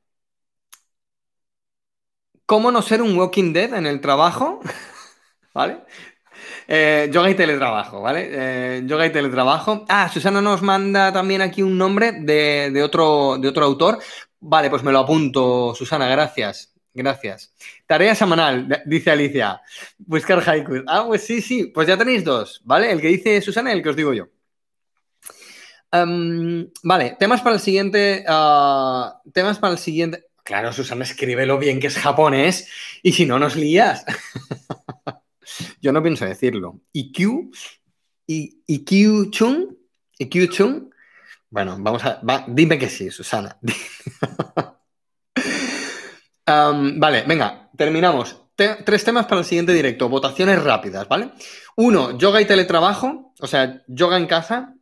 ¿Cómo no ser un Walking Dead en el trabajo? ¿vale? Eh, yoga y teletrabajo, ¿vale? Eh, yoga y teletrabajo. Ah, Susana nos manda también aquí un nombre de, otro, de otro autor. Vale, pues me lo apunto, Susana, gracias. Gracias. Tarea semanal, dice Alicia. Buscar haikus. Ah, pues sí, sí. Pues ya tenéis dos, ¿vale? El que dice Susana y el que os digo yo. Em, vale, temas para el siguiente. Ah, temas para el siguiente. Claro, Susana, escríbelo bien que es japonés y si no nos lías. Yo no pienso decirlo. IQ, IQ Chung, IQ Chung. Bueno, vamos a. dime que sí, Susana. vale, venga, terminamos. tres temas para el siguiente directo. Votaciones rápidas, ¿vale? Uno, yoga y teletrabajo, o sea, yoga en casa.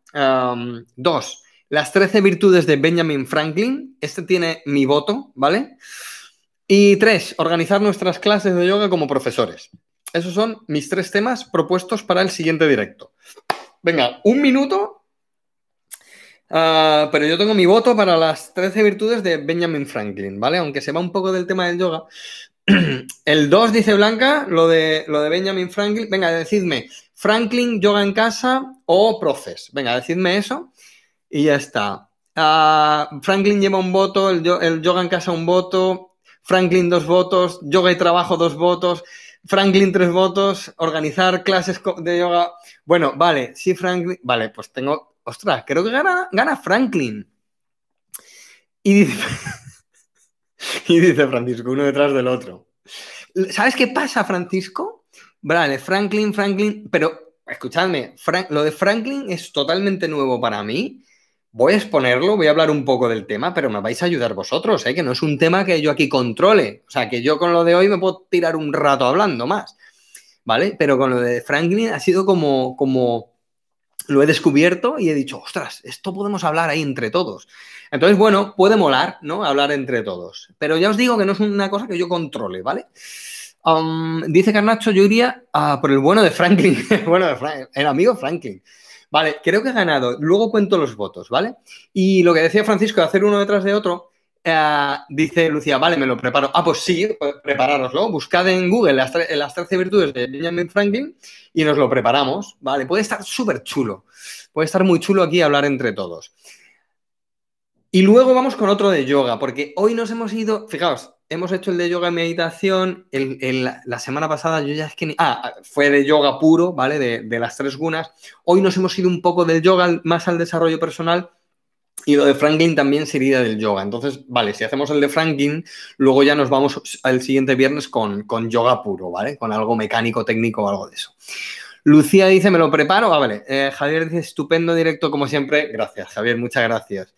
dos, las 13 virtudes de Benjamin Franklin. Este tiene mi voto, ¿vale? Y tres, organizar nuestras clases de yoga como profesores. Esos son mis tres temas propuestos para el siguiente directo. Venga, un minuto. Ah, pero yo tengo mi voto para las 13 virtudes de Benjamin Franklin, ¿vale? Aunque se va un poco del tema del yoga. El 2 dice Blanca, lo de, lo de Benjamin Franklin. Venga, decidme, Franklin, yoga en casa o profes. Venga, decidme eso y ya está. Ah, Franklin lleva un voto, el, el yoga en casa un voto, Franklin dos votos, yoga y trabajo dos votos. Franklin tres votos, organizar clases de yoga. Bueno, vale, sí, Franklin. Vale, pues tengo. Ostras, creo que gana, gana Franklin. Y dice, y dice Francisco, uno detrás del otro. ¿Sabes qué pasa, Francisco? Vale, Franklin, Franklin, pero escuchadme, lo de Franklin es totalmente nuevo para mí voy a exponerlo, voy a hablar un poco del tema, pero me vais a ayudar vosotros, ¿eh? que no es un tema que yo aquí controle. O sea, que yo con lo de hoy me puedo tirar un rato hablando más, ¿vale? Pero con lo de Franklin ha sido como, como lo he descubierto y he dicho, ostras, esto podemos hablar ahí entre todos. Entonces, bueno, puede molar, ¿no? Hablar entre todos. Pero ya os digo que no es una cosa que yo controle, ¿vale? Um, dice Carnacho, yo iría por el bueno de Franklin, bueno de Franklin, el amigo Franklin. Vale, creo que ha ganado. Luego cuento los votos, ¿vale? Y lo que decía Francisco de hacer uno detrás de otro, eh, dice Lucía, vale, me lo preparo. Ah, pues sí, pues preparároslo. Buscad en Google las, 13 virtudes de Benjamin Franklin y nos lo preparamos, ¿vale? Puede estar súper chulo. Puede estar muy chulo aquí hablar entre todos. Y luego vamos con otro de yoga, porque hoy nos hemos ido, fijaos, hemos hecho el de yoga y meditación. la semana pasada yo ya es que... ah, fue de yoga puro, ¿vale? De, las tres gunas. Hoy nos hemos ido un poco del yoga más al desarrollo personal. Y lo de Franklin también sería del yoga. Entonces, vale, si hacemos el de Franklin, luego ya nos vamos al siguiente viernes con, con yoga puro, ¿vale? Con algo mecánico, técnico o algo de eso. Lucía dice, me lo preparo. Ah, vale. Eh, Javier dice, estupendo directo como siempre. Gracias, Javier, muchas gracias.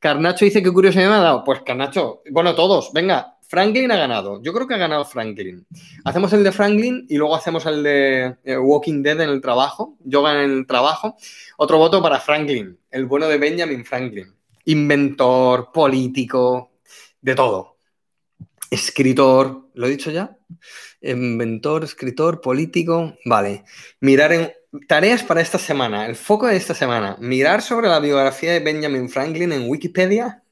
Carnacho dice, qué curiosidad me ha dado. Pues Carnacho, bueno, todos, venga, Franklin ha ganado. Yo creo que ha ganado Franklin. Hacemos el de Franklin y luego hacemos el de eh, Walking Dead en el trabajo, yoga en el trabajo. Otro voto para Franklin, el bueno de Benjamin Franklin. Inventor, político, de todo. Escritor, ¿lo he dicho ya? Inventor, escritor, político. Vale. Mirar en. Tareas para esta semana. El foco de esta semana. Mirar sobre la biografía de Benjamin Franklin en Wikipedia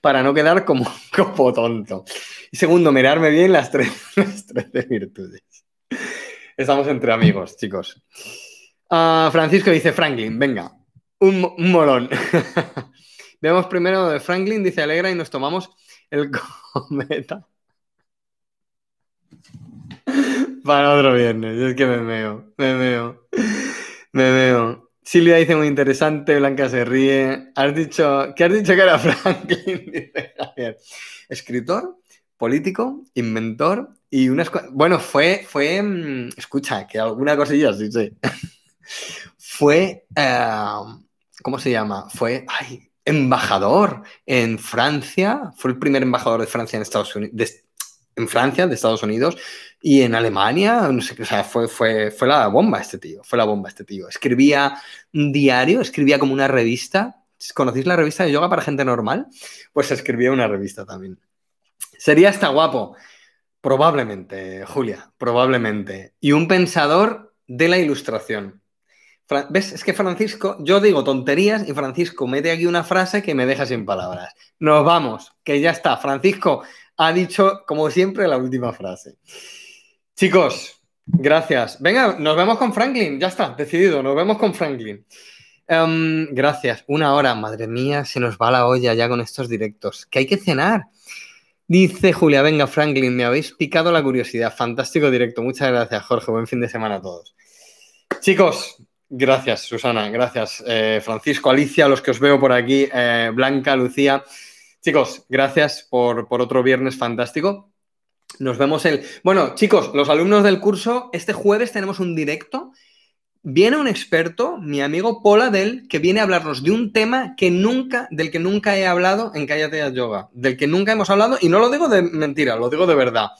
para no quedar como, como tonto. Y segundo, mirarme bien las tres, las virtudes. Estamos entre amigos, chicos. Ah, Francisco dice Franklin, venga, un, un molón. Vemos primero de Franklin, dice Alegra, y nos tomamos el cometa. Para otro viernes. Es que me meo, me meo, me meo. Silvia dice muy interesante, Blanca se ríe. Has dicho, ¿qué has dicho que era Franklin? Escritor, político, inventor y unas Bueno, fue, fue, mm, escucha, que alguna cosilla sí sé. fue, eh, ¿cómo se llama? Fue, embajador en Francia, fue el primer embajador de Francia en Estados Unidos, en Francia, de Estados Unidos, y en Alemania, no sé, o sea, fue, fue, fue la bomba este tío, fue la bomba este tío. Escribía un diario, escribía como una revista. ¿Conocéis la revista de yoga para gente normal? Pues escribía una revista también. Sería hasta guapo. Probablemente, Julia, probablemente. Y un pensador de la ilustración. ¿Ves? Es que Francisco, yo digo tonterías y Francisco mete aquí una frase que me deja sin palabras. Nos vamos, que ya está. Francisco ha dicho, como siempre, la última frase. Chicos, gracias. Venga, nos vemos con Franklin. Ya está, decidido. Nos vemos con Franklin. Em, gracias. Una hora. Madre mía, se nos va la olla ya con estos directos. Que hay que cenar. Dice Julia, venga Franklin, me habéis picado la curiosidad. Fantástico directo. Muchas gracias, Jorge. Buen fin de semana a todos. Chicos, gracias, Susana. Gracias, eh, Francisco, Alicia, los que os veo por aquí, eh, Blanca, Lucía. Chicos, gracias por, por otro viernes fantástico. Nos vemos el. Bueno, chicos, los alumnos del curso, este jueves tenemos un directo. Viene un experto, mi amigo Paul Del, que viene a hablarnos de un tema que nunca, del que nunca he hablado en Cállate Yoga, del que nunca hemos hablado, y no lo digo de mentira, lo digo de verdad.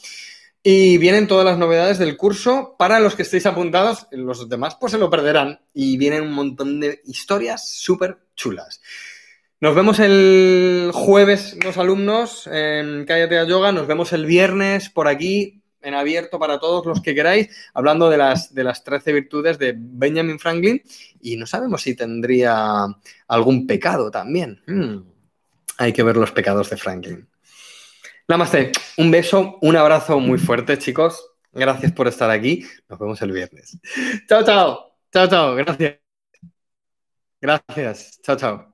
Y vienen todas las novedades del curso. Para los que estéis apuntados, los demás pues se lo perderán. Y vienen un montón de historias súper chulas. Nos vemos el jueves los alumnos en Cállate a Yoga, nos vemos el viernes por aquí en abierto para todos los que queráis, hablando de las, de las 13 virtudes de Benjamin Franklin y no sabemos si tendría algún pecado también. Hmm. Hay que ver los pecados de Franklin. Namaste, un beso, un abrazo muy fuerte chicos, gracias por estar aquí, nos vemos el viernes. Chao, chao, chao, chao, gracias. Gracias, chao, chao.